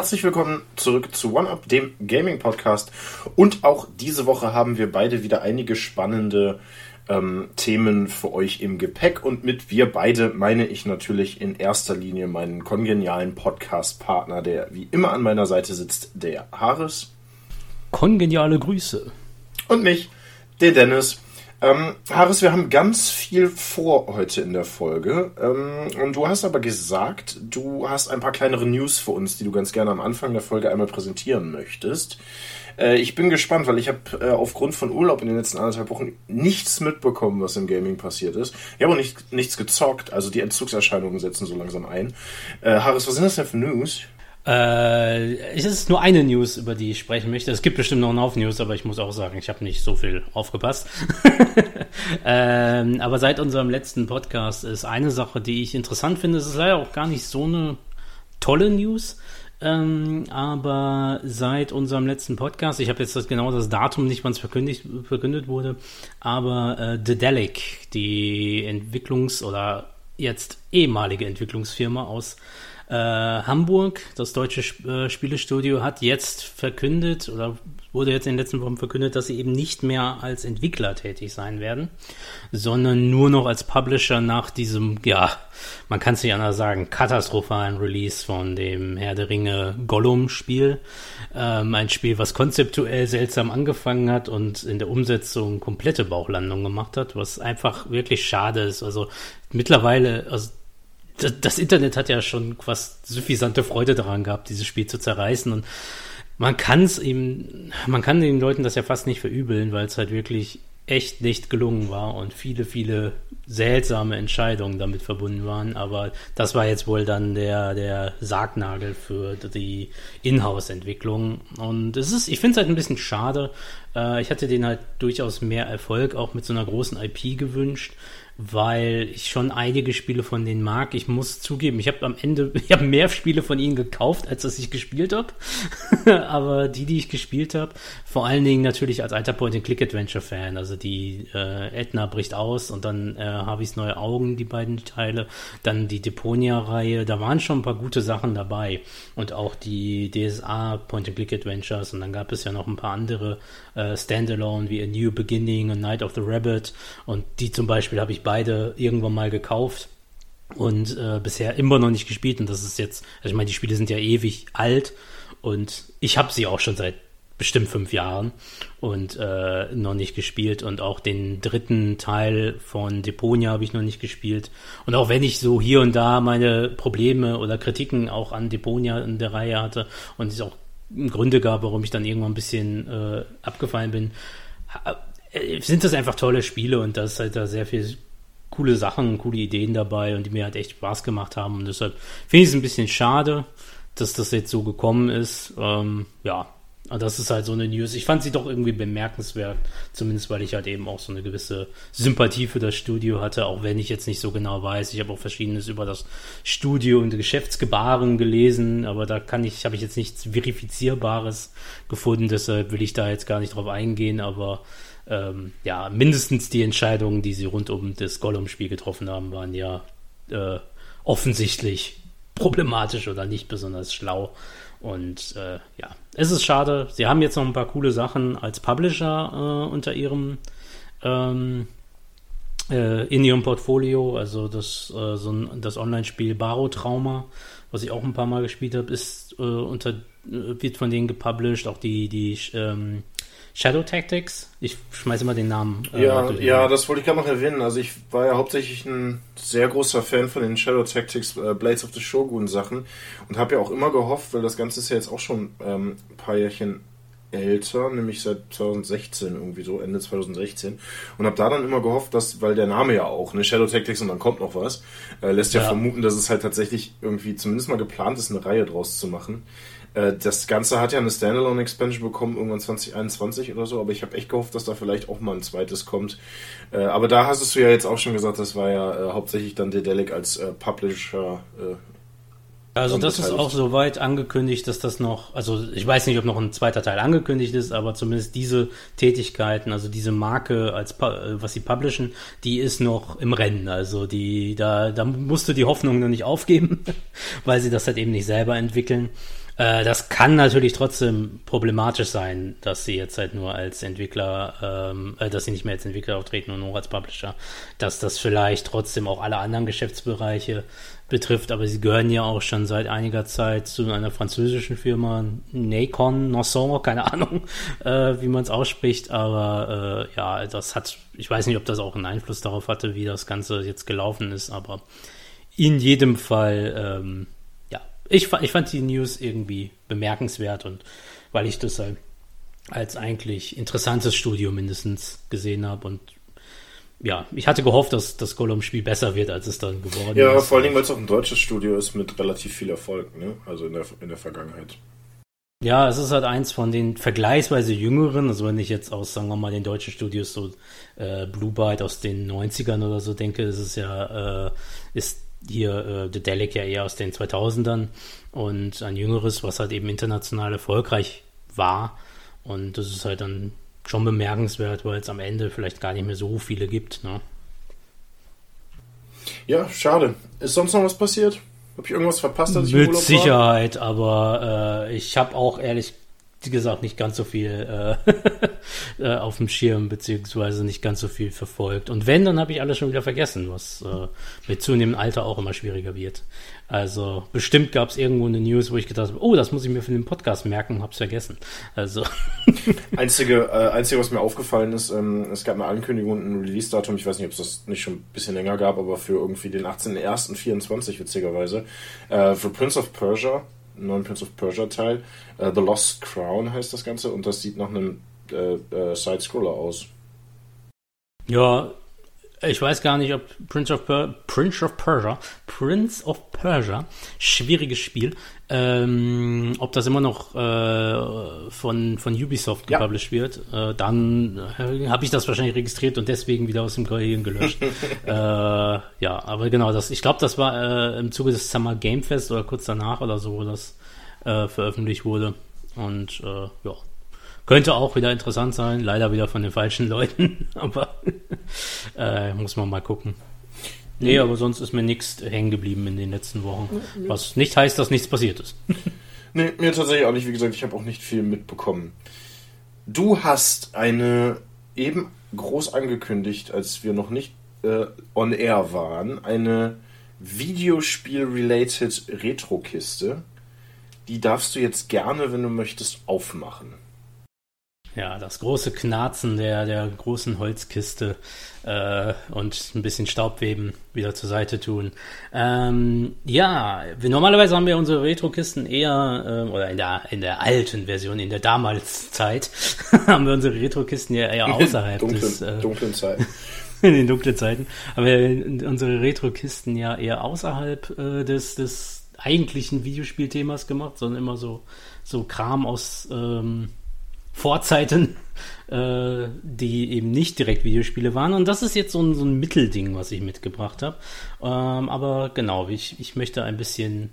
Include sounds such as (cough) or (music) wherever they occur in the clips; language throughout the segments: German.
Herzlich willkommen zurück zu OneUp, dem Gaming Podcast. Und auch diese Woche haben wir beide wieder einige spannende ähm, Themen für euch im Gepäck. Und mit wir beide meine ich natürlich in erster Linie meinen kongenialen Podcast-Partner, der wie immer an meiner Seite sitzt, der Haris. Kongeniale Grüße. Und mich, der Dennis. Ähm, Haris, wir haben ganz viel vor heute in der Folge. Ähm, und du hast aber gesagt, du hast ein paar kleinere News für uns, die du ganz gerne am Anfang der Folge einmal präsentieren möchtest. Äh, ich bin gespannt, weil ich habe äh, aufgrund von Urlaub in den letzten anderthalb Wochen nichts mitbekommen, was im Gaming passiert ist. Ich habe auch nicht, nichts gezockt, also die Entzugserscheinungen setzen so langsam ein. Äh, Haris, was sind das denn für News? Äh, es ist nur eine News, über die ich sprechen möchte. Es gibt bestimmt noch einen Haufen News, aber ich muss auch sagen, ich habe nicht so viel aufgepasst. (laughs) ähm, aber seit unserem letzten Podcast ist eine Sache, die ich interessant finde. Es ist leider auch gar nicht so eine tolle News. Ähm, aber seit unserem letzten Podcast, ich habe jetzt das, genau das Datum nicht, wann es verkündet wurde, aber äh, Dedelic, die Entwicklungs- oder jetzt ehemalige Entwicklungsfirma aus äh, Hamburg, das deutsche äh, Spielestudio, hat jetzt verkündet oder wurde jetzt in den letzten Wochen verkündet, dass sie eben nicht mehr als Entwickler tätig sein werden, sondern nur noch als Publisher nach diesem, ja, man kann es nicht anders sagen, katastrophalen Release von dem Herr der Ringe Gollum-Spiel. Ähm, ein Spiel, was konzeptuell seltsam angefangen hat und in der Umsetzung komplette Bauchlandung gemacht hat, was einfach wirklich schade ist. Also mittlerweile, also das Internet hat ja schon fast suffisante Freude daran gehabt, dieses Spiel zu zerreißen und man kann es ihm, man kann den Leuten das ja fast nicht verübeln, weil es halt wirklich echt nicht gelungen war und viele, viele seltsame Entscheidungen damit verbunden waren. Aber das war jetzt wohl dann der, der Sargnagel für die Inhouse-Entwicklung. Und es ist, ich finde es halt ein bisschen schade. Äh, ich hatte den halt durchaus mehr Erfolg auch mit so einer großen IP gewünscht weil ich schon einige Spiele von denen mag. Ich muss zugeben, ich habe am Ende, (laughs) ich habe mehr Spiele von ihnen gekauft, als dass ich gespielt habe. (laughs) Aber die, die ich gespielt habe, vor allen Dingen natürlich als alter Point-and-Click-Adventure-Fan. Also die äh, Edna bricht aus und dann äh, Harveys neue Augen, die beiden Teile. Dann die Deponia-Reihe. Da waren schon ein paar gute Sachen dabei. Und auch die DSA Point-and-Click-Adventures. Und dann gab es ja noch ein paar andere äh, Standalone wie A New Beginning und Night of the Rabbit. Und die zum Beispiel habe ich beide irgendwann mal gekauft und äh, bisher immer noch nicht gespielt. Und das ist jetzt, also ich meine, die Spiele sind ja ewig alt und ich habe sie auch schon seit bestimmt fünf Jahren und äh, noch nicht gespielt. Und auch den dritten Teil von Deponia habe ich noch nicht gespielt. Und auch wenn ich so hier und da meine Probleme oder Kritiken auch an Deponia in der Reihe hatte und es auch Gründe gab, warum ich dann irgendwann ein bisschen äh, abgefallen bin, äh, sind das einfach tolle Spiele und da ist halt da sehr viel coole Sachen, coole Ideen dabei und die mir halt echt Spaß gemacht haben. Und deshalb finde ich es ein bisschen schade, dass das jetzt so gekommen ist. Ähm, ja, das ist halt so eine News. Ich fand sie doch irgendwie bemerkenswert, zumindest weil ich halt eben auch so eine gewisse Sympathie für das Studio hatte, auch wenn ich jetzt nicht so genau weiß. Ich habe auch verschiedenes über das Studio und Geschäftsgebaren gelesen, aber da kann ich, habe ich jetzt nichts Verifizierbares gefunden, deshalb will ich da jetzt gar nicht drauf eingehen, aber ähm, ja, mindestens die Entscheidungen, die sie rund um das Gollum-Spiel getroffen haben, waren ja äh, offensichtlich problematisch oder nicht besonders schlau. Und äh, ja, es ist schade. Sie haben jetzt noch ein paar coole Sachen als Publisher äh, unter ihrem ähm, äh, in ihrem Portfolio. Also das, äh, so das Online-Spiel Baro Trauma, was ich auch ein paar Mal gespielt habe, ist äh, unter wird von denen gepublished. Auch die die ähm, Shadow Tactics. Ich schmeiße mal den Namen. Äh, ja, ja, das wollte ich gerade noch erwähnen. Also ich war ja hauptsächlich ein sehr großer Fan von den Shadow Tactics äh, Blades of the Shogun Sachen und habe ja auch immer gehofft, weil das Ganze ist ja jetzt auch schon ähm, ein paar Jährchen älter, nämlich seit 2016 irgendwie so, Ende 2016. Und habe da dann immer gehofft, dass, weil der Name ja auch, ne, Shadow Tactics und dann kommt noch was, äh, lässt ja, ja vermuten, dass es halt tatsächlich irgendwie zumindest mal geplant ist, eine Reihe draus zu machen. Äh, das Ganze hat ja eine Standalone-Expansion bekommen, irgendwann 2021 oder so, aber ich habe echt gehofft, dass da vielleicht auch mal ein zweites kommt. Äh, aber da hast du ja jetzt auch schon gesagt, das war ja äh, hauptsächlich dann Dedelic als äh, Publisher. Äh, also das ist auch soweit angekündigt, dass das noch, also ich weiß nicht, ob noch ein zweiter Teil angekündigt ist, aber zumindest diese Tätigkeiten, also diese Marke als was sie publishen, die ist noch im Rennen. Also die, da, da musst du die Hoffnung noch nicht aufgeben, (laughs) weil sie das halt eben nicht selber entwickeln. Äh, das kann natürlich trotzdem problematisch sein, dass sie jetzt halt nur als Entwickler, ähm, äh, dass sie nicht mehr als Entwickler auftreten und nur als Publisher, dass das vielleicht trotzdem auch alle anderen Geschäftsbereiche betrifft, aber sie gehören ja auch schon seit einiger Zeit zu einer französischen Firma, Nacon, Nosson, keine Ahnung, (laughs) äh, wie man es ausspricht, aber äh, ja, das hat, ich weiß nicht, ob das auch einen Einfluss darauf hatte, wie das Ganze jetzt gelaufen ist, aber in jedem Fall, ähm, ich, ich fand die News irgendwie bemerkenswert und weil ich das halt als eigentlich interessantes Studio mindestens gesehen habe und ja, ich hatte gehofft, dass das Gollum-Spiel besser wird, als es dann geworden ja, ist. Ja, vor allen Dingen, weil es auch ein deutsches Studio ist mit relativ viel Erfolg, ne? Also in der, in der Vergangenheit. Ja, es ist halt eins von den vergleichsweise jüngeren, also wenn ich jetzt aus, sagen wir mal, den deutschen Studios so äh, Blue Byte aus den 90ern oder so denke, ist es ja, äh, ist hier äh, The Delic ja eher aus den 2000ern und ein jüngeres, was halt eben international erfolgreich war. Und das ist halt dann schon bemerkenswert, weil es am Ende vielleicht gar nicht mehr so viele gibt. Ne? Ja, schade. Ist sonst noch was passiert? Habe ich irgendwas verpasst, als ich Mit Sicherheit, war? aber äh, ich habe auch ehrlich wie gesagt, nicht ganz so viel äh, (laughs) äh, auf dem Schirm, beziehungsweise nicht ganz so viel verfolgt. Und wenn, dann habe ich alles schon wieder vergessen, was äh, mit zunehmendem Alter auch immer schwieriger wird. Also bestimmt gab es irgendwo eine News, wo ich gedacht habe, oh, das muss ich mir für den Podcast merken, hab's vergessen. Also. (laughs) Einzige, äh, Einzige, was mir aufgefallen ist, ähm, es gab eine Ankündigung und ein Release-Datum, ich weiß nicht, ob es das nicht schon ein bisschen länger gab, aber für irgendwie den 18.01.24 witzigerweise, äh, für Prince of Persia neuen Prince of Persia Teil. Uh, The Lost Crown heißt das Ganze und das sieht nach einem äh, äh, Side-Scroller aus. Ja, ich weiß gar nicht, ob Prince of, per Prince of Persia, Prince of Persia, schwieriges Spiel, ähm, ob das immer noch äh, von, von Ubisoft gepublished ja. wird, äh, dann äh, habe ich das wahrscheinlich registriert und deswegen wieder aus dem Gehirn gelöscht. (laughs) Äh, ja, aber genau, das, ich glaube, das war äh, im Zuge des Summer Game Fest oder kurz danach oder so, wo das äh, veröffentlicht wurde. Und ja, könnte auch wieder interessant sein, leider wieder von den falschen Leuten, (laughs) aber äh, muss man mal gucken. Nee, aber sonst ist mir nichts hängen geblieben in den letzten Wochen. Was nicht heißt, dass nichts passiert ist. (laughs) Nee, mir tatsächlich auch nicht. Wie gesagt, ich habe auch nicht viel mitbekommen. Du hast eine eben groß angekündigt, als wir noch nicht äh, on air waren, eine Videospiel-related Retro-Kiste. Die darfst du jetzt gerne, wenn du möchtest, aufmachen. Ja, das große Knarzen der, der großen Holzkiste äh, und ein bisschen Staubweben wieder zur Seite tun. Ähm, ja, wir, normalerweise haben wir unsere Retro-Kisten eher, äh, oder in der, in der alten Version, in der damals Zeit, (laughs) haben wir unsere Retro-Kisten ja eher außerhalb dunklen, des... Äh, dunklen Zeiten. (laughs) in den dunklen Zeiten. Aber unsere Retro-Kisten ja eher außerhalb äh, des, des eigentlichen Videospielthemas gemacht, sondern immer so, so Kram aus... Ähm, Vorzeiten, äh, die eben nicht direkt Videospiele waren. Und das ist jetzt so ein, so ein Mittelding, was ich mitgebracht habe. Ähm, aber genau, ich, ich möchte ein bisschen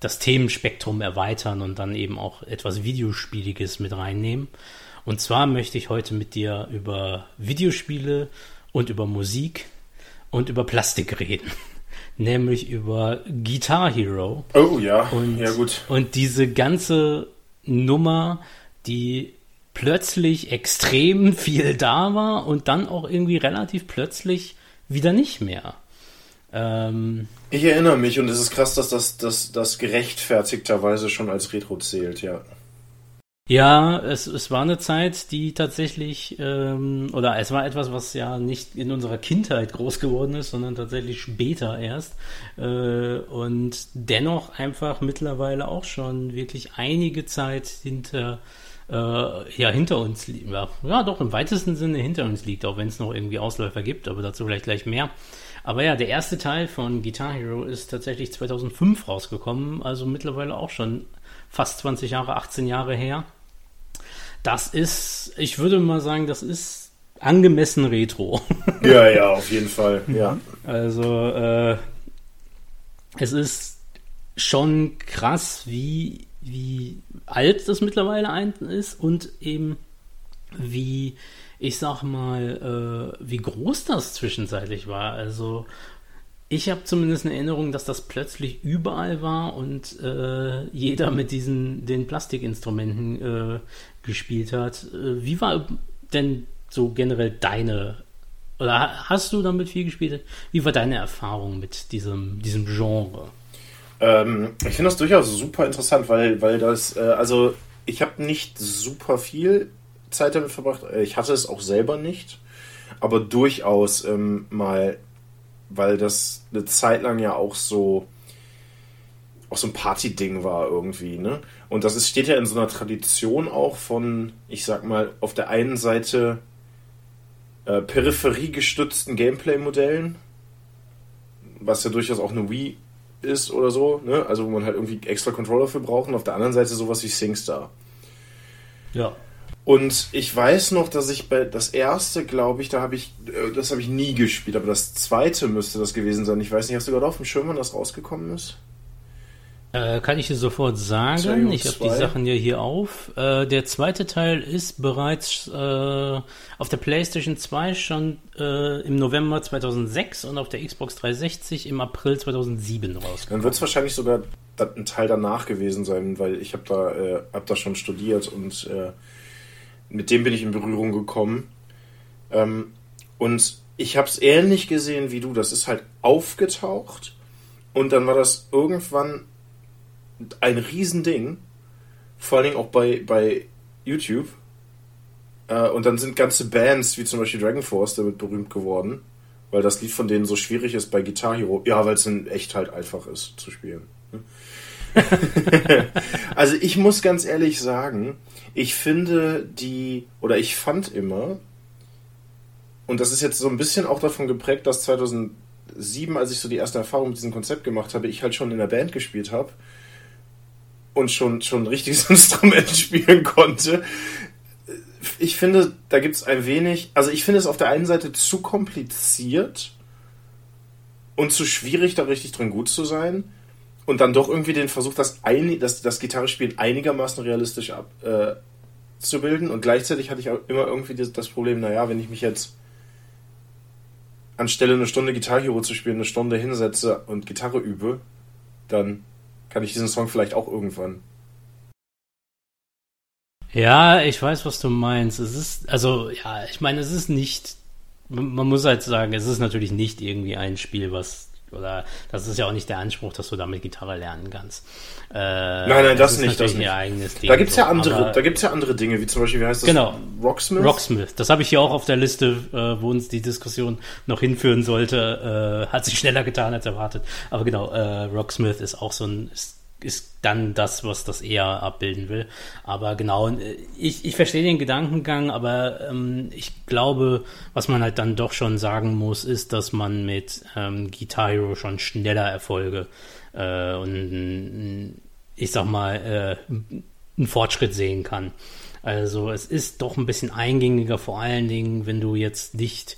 das Themenspektrum erweitern und dann eben auch etwas Videospieliges mit reinnehmen. Und zwar möchte ich heute mit dir über Videospiele und über Musik und über Plastik reden. (laughs) Nämlich über Guitar Hero. Oh ja, und, ja gut. Und diese ganze Nummer, die plötzlich extrem (laughs) viel da war und dann auch irgendwie relativ plötzlich wieder nicht mehr. Ähm, ich erinnere mich und es ist krass, dass das, das, das gerechtfertigterweise schon als Retro zählt, ja. Ja, es, es war eine Zeit, die tatsächlich, ähm, oder es war etwas, was ja nicht in unserer Kindheit groß geworden ist, sondern tatsächlich später erst. Äh, und dennoch einfach mittlerweile auch schon wirklich einige Zeit hinter äh, ja hinter uns liegt. Ja, ja, doch im weitesten Sinne hinter uns liegt, auch wenn es noch irgendwie Ausläufer gibt, aber dazu vielleicht gleich mehr. Aber ja, der erste Teil von Guitar Hero ist tatsächlich 2005 rausgekommen, also mittlerweile auch schon fast 20 Jahre, 18 Jahre her. Das ist, ich würde mal sagen, das ist angemessen Retro. (laughs) Ja, ja, auf jeden Fall, ja. Also, äh, es ist schon krass, wie wie alt das mittlerweile ein ist und eben wie, ich sag mal, äh, wie groß das zwischenzeitlich war. Also ich habe zumindest eine Erinnerung, dass das plötzlich überall war und äh, jeder mit diesen den Plastikinstrumenten äh, gespielt hat. Äh, wie war denn so generell deine oder hast du damit viel gespielt? Wie war deine Erfahrung mit diesem, diesem Genre? Ähm, ich finde das durchaus super interessant, weil, weil das, äh, also ich habe nicht super viel Zeit damit verbracht. Ich hatte es auch selber nicht, aber durchaus ähm, mal weil das eine Zeit lang ja auch so auch so ein Party-Ding war irgendwie, ne? Und das ist, steht ja in so einer Tradition auch von, ich sag mal, auf der einen Seite äh, peripheriegestützten Gameplay-Modellen, was ja durchaus auch eine Wii ist oder so, ne? Also wo man halt irgendwie extra Controller für braucht und auf der anderen Seite sowas wie SingStar. Ja. Und ich weiß noch, dass ich bei das erste, glaube ich, da habe ich, äh, das habe ich nie gespielt, aber das zweite müsste das gewesen sein. Ich weiß nicht, hast du gerade auf dem Schirm, wann das rausgekommen ist? Äh, kann ich dir sofort sagen. Ich habe die Sachen ja hier auf. Äh, der zweite Teil ist bereits äh, auf der PlayStation 2 schon äh, im November 2006 und auf der Xbox 360 im April 2007 rausgekommen. Dann wird es wahrscheinlich sogar ein Teil danach gewesen sein, weil ich habe da, äh, hab da schon studiert und äh, mit dem bin ich in Berührung gekommen. Ähm, und ich habe es ähnlich gesehen wie du. Das ist halt aufgetaucht und dann war das irgendwann ein Riesending. Vor allen Dingen auch bei, bei YouTube. Äh, und dann sind ganze Bands, wie zum Beispiel Dragon Force, damit berühmt geworden. Weil das Lied von denen so schwierig ist bei Guitar Hero. Ja, weil es in echt halt einfach ist zu spielen. (laughs) Also ich muss ganz ehrlich sagen, ich finde die, oder ich fand immer, und das ist jetzt so ein bisschen auch davon geprägt, dass 2007, als ich so die erste Erfahrung mit diesem Konzept gemacht habe, ich halt schon in der Band gespielt habe und schon, schon ein richtiges (laughs) Instrument spielen konnte. Ich finde, da gibt es ein wenig, also ich finde es auf der einen Seite zu kompliziert und zu schwierig, da richtig drin gut zu sein und dann doch irgendwie den Versuch, das, ein, das, das Gitarrespielen einigermaßen realistisch abzubilden. Äh, und gleichzeitig hatte ich auch immer irgendwie das, das Problem, naja, wenn ich mich jetzt anstelle eine Stunde Guitar Hero zu spielen, eine Stunde hinsetze und Gitarre übe, dann kann ich diesen Song vielleicht auch irgendwann. Ja, ich weiß, was du meinst. Es ist, also, ja, ich meine, es ist nicht, man muss halt sagen, es ist natürlich nicht irgendwie ein Spiel, was oder das ist ja auch nicht der Anspruch, dass du damit Gitarre lernen kannst. Äh, nein, nein, das, das nicht. Das nicht. Eigenes Ding, da ja andere, aber, da gibt's ja andere Dinge, wie zum Beispiel, wie heißt das? Genau. Rocksmith. Rocksmith. Das habe ich hier auch auf der Liste, äh, wo uns die Diskussion noch hinführen sollte. Äh, hat sich schneller getan als erwartet. Aber genau, äh, Rocksmith ist auch so ein ist ist dann das, was das eher abbilden will. Aber genau, ich, ich verstehe den Gedankengang, aber ähm, ich glaube, was man halt dann doch schon sagen muss, ist, dass man mit ähm, Guitar Hero schon schneller Erfolge äh, und ich sag mal, äh, einen Fortschritt sehen kann. Also es ist doch ein bisschen eingängiger, vor allen Dingen, wenn du jetzt nicht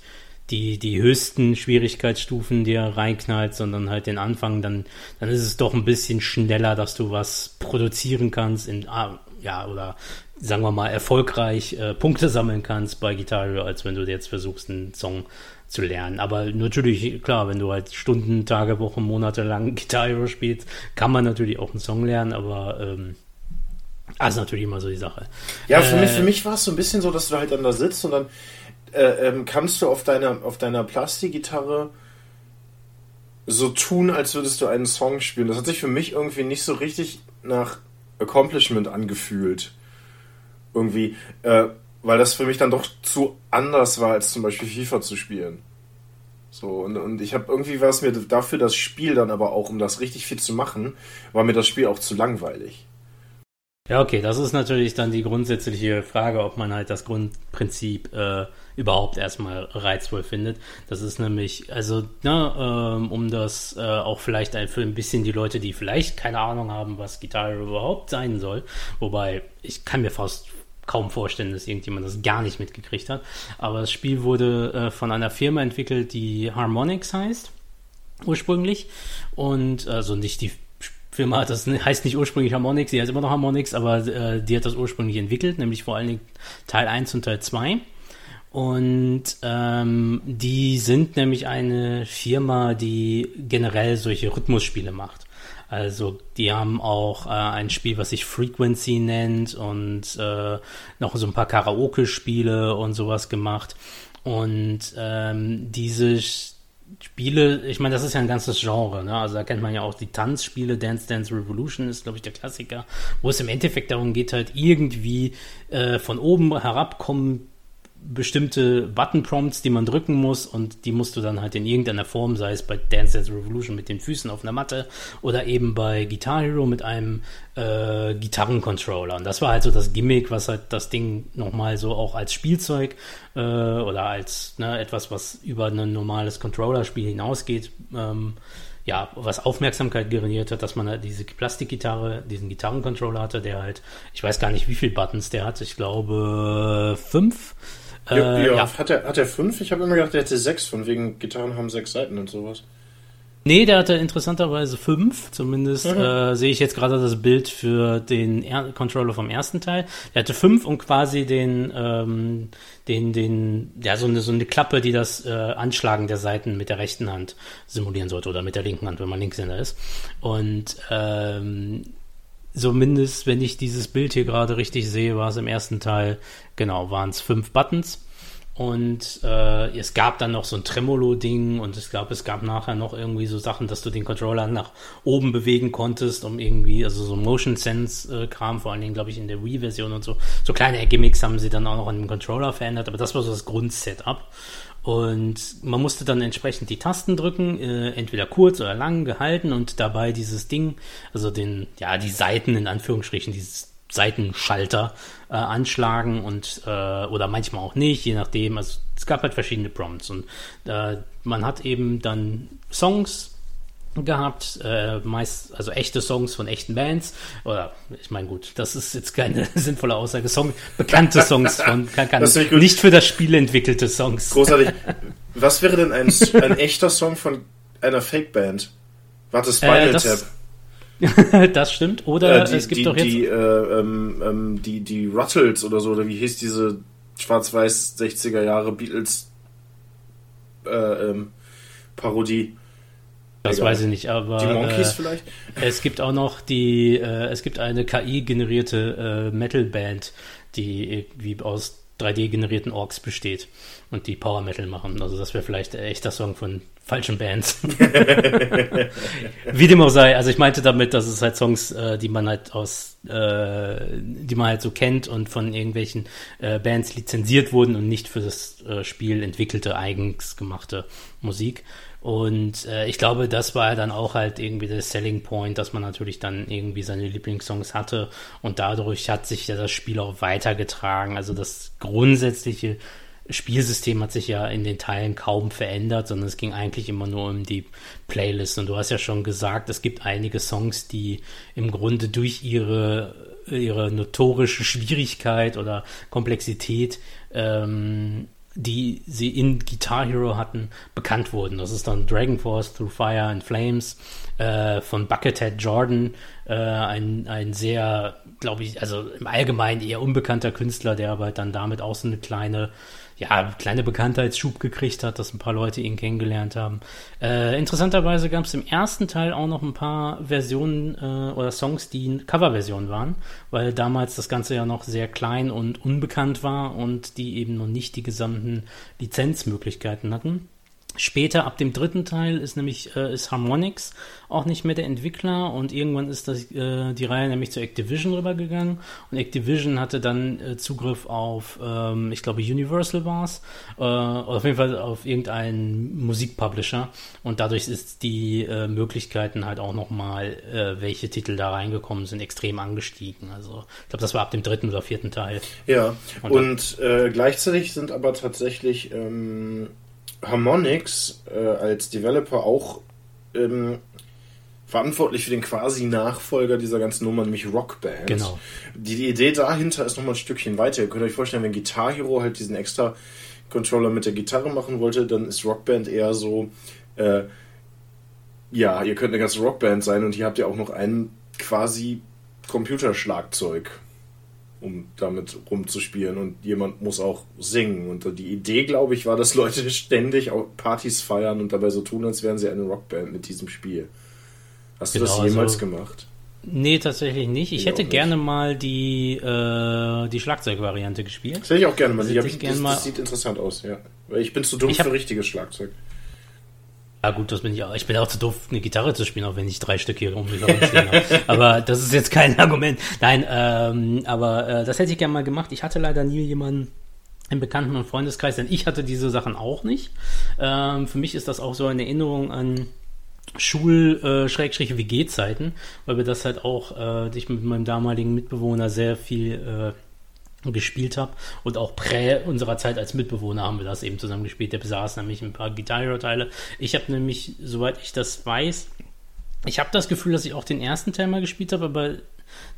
die, die höchsten Schwierigkeitsstufen dir reinknallt, sondern halt den Anfang, dann, dann ist es doch ein bisschen schneller, dass du was produzieren kannst in, ah, ja, oder sagen wir mal, erfolgreich äh, Punkte sammeln kannst bei Guitar Hero, als wenn du jetzt versuchst, einen Song zu lernen. Aber natürlich, klar, wenn du halt Stunden, Tage, Wochen, Monate lang (laughs) Guitar Hero spielst, kann man natürlich auch einen Song lernen, aber ähm, das ist natürlich immer so die Sache. Ja, für äh, mich, für mich war es so ein bisschen so, dass du halt dann da sitzt und dann äh, ähm, kannst du auf deiner, auf deiner Plastikgitarre so tun, als würdest du einen Song spielen. Das hat sich für mich irgendwie nicht so richtig nach Accomplishment angefühlt. Irgendwie, äh, weil das für mich dann doch zu anders war, als zum Beispiel FIFA zu spielen. So, und, und ich habe irgendwie war es mir dafür das Spiel dann aber auch, um das richtig viel zu machen, war mir das Spiel auch zu langweilig. Ja, okay, das ist natürlich dann die grundsätzliche Frage, ob man halt das Grundprinzip äh, überhaupt erstmal reizvoll findet. Das ist nämlich, also, ne, ähm, um das äh, auch vielleicht für ein bisschen die Leute, die vielleicht keine Ahnung haben, was Gitarre überhaupt sein soll, wobei ich kann mir fast kaum vorstellen, dass irgendjemand das gar nicht mitgekriegt hat. Aber das Spiel wurde äh, von einer Firma entwickelt, die Harmonix heißt, ursprünglich. Und also nicht die Firma das heißt nicht ursprünglich Harmonix, sie heißt immer noch Harmonix, aber äh, die hat das ursprünglich entwickelt, nämlich vor allen Dingen Teil 1 und Teil 2. Und ähm, die sind nämlich eine Firma, die generell solche Rhythmusspiele macht. Also die haben auch äh, ein Spiel, was sich Frequency nennt und äh, noch so ein paar Karaoke-Spiele und sowas gemacht. Und ähm, diese Spiele, ich meine, das ist ja ein ganzes Genre, ne? Also da kennt man ja auch die Tanzspiele, Dance Dance Revolution ist, glaube ich, der Klassiker, wo es im Endeffekt darum geht, halt irgendwie äh, von oben herabkommen bestimmte Button-Prompts, die man drücken muss und die musst du dann halt in irgendeiner Form, sei es bei Dance Dance Revolution mit den Füßen auf einer Matte oder eben bei Guitar Hero mit einem äh, Gitarrencontroller. Und das war halt so das Gimmick, was halt das Ding nochmal so auch als Spielzeug äh, oder als ne, etwas, was über ein normales Controller-Spiel hinausgeht, ähm, ja, was Aufmerksamkeit generiert hat, dass man halt diese Plastikgitarre, diesen Gitarrencontroller hatte, der halt, ich weiß gar nicht, wie viele Buttons der hat, ich glaube fünf ja, äh, ja. Hat, er, hat er fünf? Ich habe immer gedacht, der hätte sechs, von wegen Gitarren haben sechs Seiten und sowas. Nee, der hatte interessanterweise fünf. Zumindest mhm. äh, sehe ich jetzt gerade das Bild für den er Controller vom ersten Teil. Der hatte fünf und quasi den, ähm, den, den, ja, so eine, so eine Klappe, die das äh, Anschlagen der Seiten mit der rechten Hand simulieren sollte oder mit der linken Hand, wenn man Linkshänder ist. Und ähm, zumindest, wenn ich dieses Bild hier gerade richtig sehe, war es im ersten Teil, genau, waren es fünf Buttons. Und äh, es gab dann noch so ein Tremolo-Ding und ich glaube, es gab nachher noch irgendwie so Sachen, dass du den Controller nach oben bewegen konntest, um irgendwie, also so Motion Sense-Kram, vor allen Dingen, glaube ich, in der Wii-Version und so. So kleine Gimmicks haben sie dann auch noch an dem Controller verändert, aber das war so das Grundsetup. Und man musste dann entsprechend die Tasten drücken, äh, entweder kurz oder lang gehalten und dabei dieses Ding, also den, ja, die Seiten in Anführungsstrichen, dieses Seitenschalter äh, anschlagen und äh, oder manchmal auch nicht, je nachdem. Also es gab halt verschiedene Prompts und äh, man hat eben dann Songs gehabt, äh, meist, also echte Songs von echten Bands. Oder ich meine, gut, das ist jetzt keine (laughs) sinnvolle Aussage. Song, bekannte Songs von kann, kann nicht für das Spiel entwickelte Songs. Großartig. (laughs) Was wäre denn ein, ein echter Song von einer Fake-Band? Warte, Spinal äh, das, Tap. (laughs) das stimmt. Oder äh, die, es gibt die, doch jetzt. Die, äh, ähm, ähm, die, die Ruttles oder so, oder wie hieß diese schwarz-weiß 60er Jahre Beatles äh, ähm, Parodie? Das Egal. weiß ich nicht, aber die Monkeys äh, vielleicht. Es gibt auch noch die, äh, es gibt eine KI-generierte äh, Metal-Band, die irgendwie aus 3D-generierten Orks besteht und die Power Metal machen. Also das wäre vielleicht ein echter Song von falschen Bands. (laughs) Wie dem auch sei. Also ich meinte damit, dass es halt Songs, äh, die man halt aus, äh, die man halt so kennt und von irgendwelchen äh, Bands lizenziert wurden und nicht für das äh, Spiel entwickelte, eigens gemachte Musik. Und äh, ich glaube, das war dann auch halt irgendwie der Selling Point, dass man natürlich dann irgendwie seine Lieblingssongs hatte und dadurch hat sich ja das Spiel auch weitergetragen. Also das grundsätzliche Spielsystem hat sich ja in den Teilen kaum verändert, sondern es ging eigentlich immer nur um die Playlist. Und du hast ja schon gesagt, es gibt einige Songs, die im Grunde durch ihre, ihre notorische Schwierigkeit oder Komplexität ähm, die sie in Guitar Hero hatten, bekannt wurden. Das ist dann Dragon Force, Through Fire and Flames äh, von Buckethead Jordan, äh, ein, ein sehr, glaube ich, also im Allgemeinen eher unbekannter Künstler, der aber dann damit auch so eine kleine ja, kleine Bekanntheitsschub gekriegt hat, dass ein paar Leute ihn kennengelernt haben. Äh, interessanterweise gab es im ersten Teil auch noch ein paar Versionen äh, oder Songs, die Coverversionen waren, weil damals das Ganze ja noch sehr klein und unbekannt war und die eben noch nicht die gesamten Lizenzmöglichkeiten hatten. Später, ab dem dritten Teil, ist nämlich äh, ist Harmonix auch nicht mehr der Entwickler und irgendwann ist das, äh, die Reihe nämlich zu Activision rübergegangen und Activision hatte dann äh, Zugriff auf, ähm, ich glaube, Universal war es, äh, auf jeden Fall auf irgendeinen Musikpublisher und dadurch ist die äh, Möglichkeiten halt auch nochmal, äh, welche Titel da reingekommen sind, extrem angestiegen. Also ich glaube, das war ab dem dritten oder vierten Teil. Ja, und, und äh, gleichzeitig sind aber tatsächlich ähm Harmonix äh, als Developer auch ähm, verantwortlich für den quasi Nachfolger dieser ganzen Nummer, nämlich Rockband. Genau. Die, die Idee dahinter ist nochmal ein Stückchen weiter. Ihr könnt euch vorstellen, wenn Guitar Hero halt diesen extra Controller mit der Gitarre machen wollte, dann ist Rockband eher so, äh, ja, ihr könnt eine ganze Rockband sein und hier habt ihr auch noch ein quasi Computerschlagzeug. Um damit rumzuspielen und jemand muss auch singen. Und die Idee, glaube ich, war, dass Leute ständig Partys feiern und dabei so tun, als wären sie eine Rockband mit diesem Spiel. Hast genau, du das genau, jemals also, gemacht? Nee, tatsächlich nicht. Ich, ich hätte gerne mal die, äh, die Schlagzeugvariante gespielt. Das hätte ich auch gerne mal. Das, ich, das, mal das sieht interessant aus, ja. Weil ich bin zu dumm hab, für richtiges Schlagzeug. Ja gut, das bin ich auch. Ich bin auch zu doof, eine Gitarre zu spielen, auch wenn ich drei Stück hier rumstehen habe. (laughs) aber das ist jetzt kein Argument. Nein, ähm, aber äh, das hätte ich gerne mal gemacht. Ich hatte leider nie jemanden im Bekannten- und Freundeskreis, denn ich hatte diese Sachen auch nicht. Ähm, für mich ist das auch so eine Erinnerung an Schul-WG-Zeiten, äh, weil wir das halt auch, äh, ich mit meinem damaligen Mitbewohner sehr viel äh, gespielt habe und auch prä unserer Zeit als Mitbewohner haben wir das eben zusammen gespielt. Der besaß nämlich ein paar Guitar Hero Teile. Ich habe nämlich, soweit ich das weiß, ich habe das Gefühl, dass ich auch den ersten Teil mal gespielt habe, aber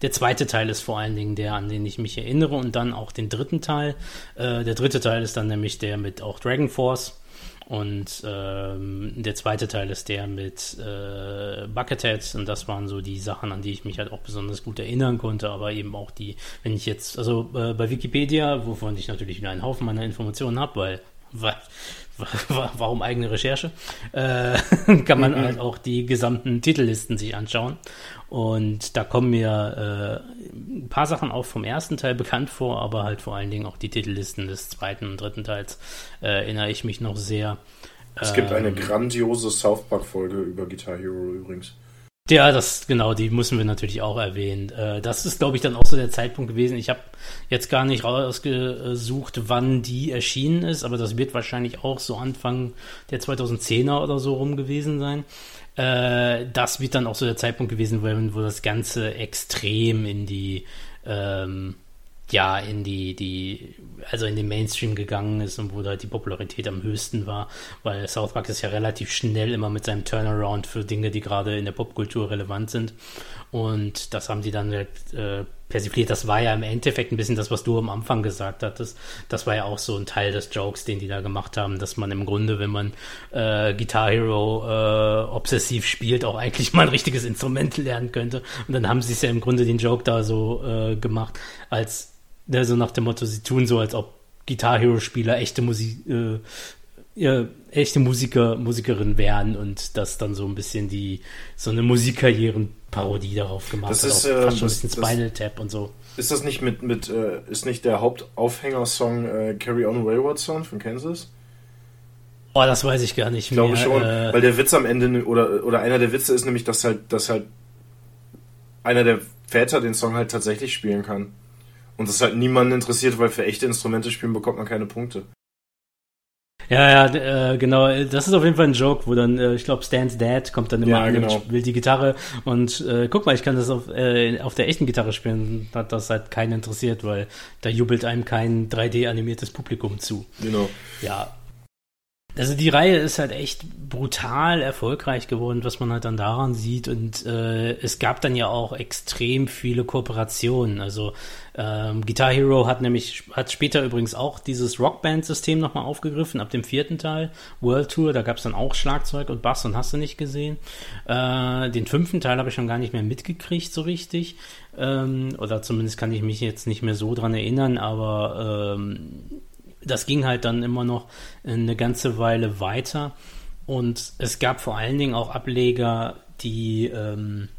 der zweite Teil ist vor allen Dingen der, an den ich mich erinnere und dann auch den dritten Teil. Äh, der dritte Teil ist dann nämlich der mit auch Dragon Force und ähm, der zweite Teil ist der mit äh, Buckethead und das waren so die Sachen, an die ich mich halt auch besonders gut erinnern konnte, aber eben auch die, wenn ich jetzt, also äh, bei Wikipedia, wovon ich natürlich wieder einen Haufen meiner Informationen habe, weil, weil warum eigene Recherche, äh, (laughs) kann man mhm. halt auch die gesamten Titellisten sich anschauen. Und da kommen mir äh, ein paar Sachen auch vom ersten Teil bekannt vor, aber halt vor allen Dingen auch die Titellisten des zweiten und dritten Teils äh, erinnere ich mich noch sehr. Es gibt eine ähm, grandiose South Park-Folge über Guitar Hero übrigens. Ja, das genau, die müssen wir natürlich auch erwähnen. Äh, das ist, glaube ich, dann auch so der Zeitpunkt gewesen. Ich habe jetzt gar nicht rausgesucht, wann die erschienen ist, aber das wird wahrscheinlich auch so Anfang der 2010er oder so rum gewesen sein. Äh, das wird dann auch so der Zeitpunkt gewesen, wo, wo das Ganze extrem in die ähm, ja, in die, die, also in den Mainstream gegangen ist und wo da die Popularität am höchsten war, weil South Park ist ja relativ schnell immer mit seinem Turnaround für Dinge, die gerade in der Popkultur relevant sind. Und das haben die dann halt, äh, persifliert. Das war ja im Endeffekt ein bisschen das, was du am Anfang gesagt hattest. Das war ja auch so ein Teil des Jokes, den die da gemacht haben, dass man im Grunde, wenn man äh, Guitar Hero äh, obsessiv spielt, auch eigentlich mal ein richtiges Instrument lernen könnte. Und dann haben sie es ja im Grunde den Joke da so äh, gemacht, als Ne, so nach dem Motto, sie tun so, als ob Guitar Hero Spieler echte Musik, äh, ja, echte Musiker, Musikerin wären und das dann so ein bisschen die, so eine Musikkarrierenparodie darauf gemacht das hat. Ist, äh, fast schon ein bisschen Spinal Tap und so. Ist das nicht mit, mit äh, ist nicht der Hauptaufhängersong äh, Carry On Wayward Son von Kansas? Oh, das weiß ich gar nicht ich mehr. Ich glaube schon, äh, weil der Witz am Ende, oder, oder einer der Witze ist nämlich, dass halt, dass halt einer der Väter den Song halt tatsächlich spielen kann. Und das halt niemanden interessiert, weil für echte Instrumente spielen bekommt man keine Punkte. Ja, ja, äh, genau. Das ist auf jeden Fall ein Joke, wo dann, äh, ich glaube, Stan's Dad kommt dann immer ja, an genau. und will die Gitarre und äh, guck mal, ich kann das auf, äh, auf der echten Gitarre spielen. Hat das halt keinen interessiert, weil da jubelt einem kein 3D-animiertes Publikum zu. Genau. Ja, also die Reihe ist halt echt brutal erfolgreich geworden, was man halt dann daran sieht. Und äh, es gab dann ja auch extrem viele Kooperationen. Also ähm, Guitar Hero hat nämlich, hat später übrigens auch dieses Rockband-System nochmal aufgegriffen, ab dem vierten Teil, World Tour, da gab es dann auch Schlagzeug und Bass und hast du nicht gesehen. Äh, den fünften Teil habe ich schon gar nicht mehr mitgekriegt, so richtig. Ähm, oder zumindest kann ich mich jetzt nicht mehr so dran erinnern, aber ähm, das ging halt dann immer noch eine ganze Weile weiter. Und es gab vor allen Dingen auch Ableger, die ähm,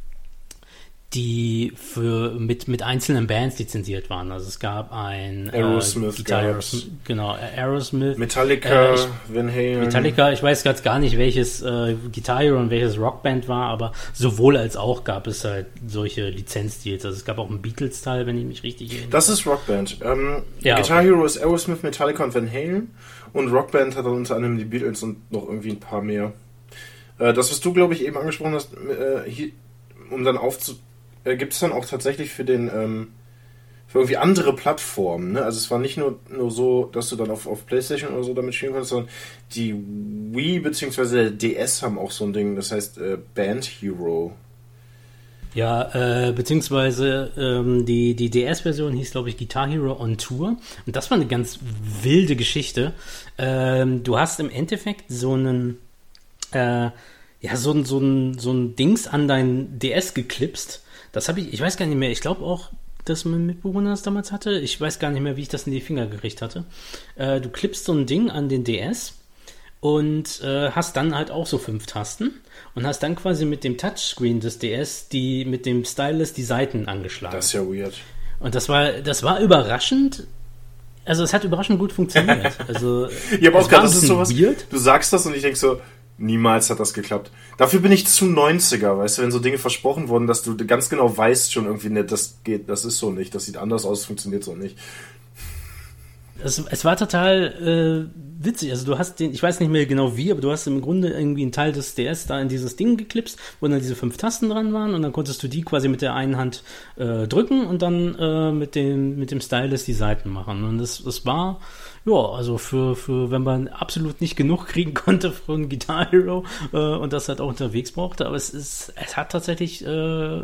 die für mit mit einzelnen Bands lizenziert waren. Also es gab ein äh, Aerosmith, äh, genau Aerosmith, Metallica, äh, ich, Van Halen. Metallica. Ich weiß ganz gar nicht, welches äh, Guitar Hero und welches Rockband war, aber sowohl als auch gab es halt solche Lizenzdeals. Also es gab auch einen Beatles Teil, wenn ich mich richtig erinnere. Das ist Rockband. Ähm, ja, Guitar okay. Hero ist Aerosmith, Metallica und Van Halen und Rockband hat dann unter anderem die Beatles und noch irgendwie ein paar mehr. Äh, das, was du glaube ich eben angesprochen hast, äh, hier, um dann aufzu äh, gibt es dann auch tatsächlich für den ähm, für irgendwie andere Plattformen. Ne? Also es war nicht nur, nur so, dass du dann auf, auf PlayStation oder so damit spielen konntest, sondern die Wii bzw. DS haben auch so ein Ding, das heißt äh, Band Hero. Ja, äh, beziehungsweise ähm, die, die DS-Version hieß, glaube ich, Guitar Hero on Tour. Und das war eine ganz wilde Geschichte. Ähm, du hast im Endeffekt so einen, äh, ja, so so so ein Dings an dein DS geklipst das habe ich, ich weiß gar nicht mehr, ich glaube auch dass mein Mitbewohner das damals hatte. Ich weiß gar nicht mehr, wie ich das in die Finger gekriegt hatte. Äh, du klippst so ein Ding an den DS und äh, hast dann halt auch so fünf Tasten und hast dann quasi mit dem Touchscreen des DS die mit dem Stylus die Seiten angeschlagen. Das ist ja weird. Und das war das war überraschend. Also es hat überraschend gut funktioniert. (laughs) Also ja, aber auch gerade ist sowas. Weird. Du sagst das und ich denke so, niemals hat das geklappt. Dafür bin ich zu 90er, weißt du, wenn so Dinge versprochen wurden, dass du ganz genau weißt schon irgendwie, ne, das geht, das ist so nicht, das sieht anders aus, funktioniert so nicht. Es, es war total äh, witzig. Also du hast den, ich weiß nicht mehr genau wie, aber du hast im Grunde irgendwie einen Teil des DS da in dieses Ding geklipst, wo dann diese fünf Tasten dran waren und dann konntest du die quasi mit der einen Hand äh, drücken und dann äh, mit dem mit dem Stylus die Seiten machen. Und das, das war ja, also für, für, wenn man absolut nicht genug kriegen konnte von Guitar Hero äh, und das halt auch unterwegs brauchte, aber es ist, es hat tatsächlich äh,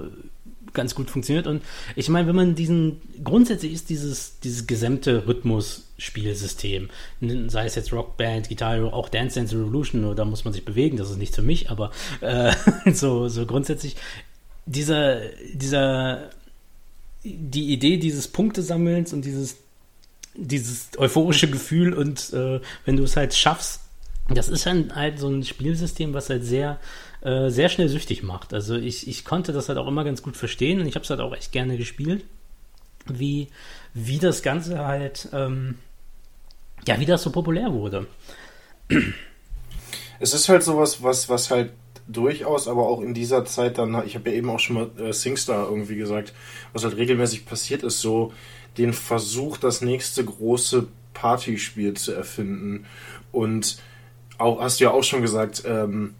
ganz gut funktioniert. Und ich meine, wenn man diesen, grundsätzlich ist dieses, dieses gesamte Rhythmus-Spielsystem, sei es jetzt Rockband, Gitarre, auch Dance Dance Revolution, nur da muss man sich bewegen, das ist nicht für mich, aber äh, (laughs) so, so grundsätzlich, dieser, dieser, die Idee dieses Punktesammelns und dieses, dieses euphorische Gefühl und äh, wenn du es halt schaffst, das ist halt, halt so ein Spielsystem, was halt sehr äh, sehr schnell süchtig macht. Also ich, ich konnte das halt auch immer ganz gut verstehen und ich habe es halt auch echt gerne gespielt, wie, wie das Ganze halt, ähm, ja, wie das so populär wurde. Es ist halt sowas, was, was halt durchaus, aber auch in dieser Zeit dann, ich habe ja eben auch schon mal äh, SingStar irgendwie gesagt, was halt regelmäßig passiert ist, so den Versuch, das nächste große Partyspiel zu erfinden. Und auch, hast du ja auch schon gesagt, ähm,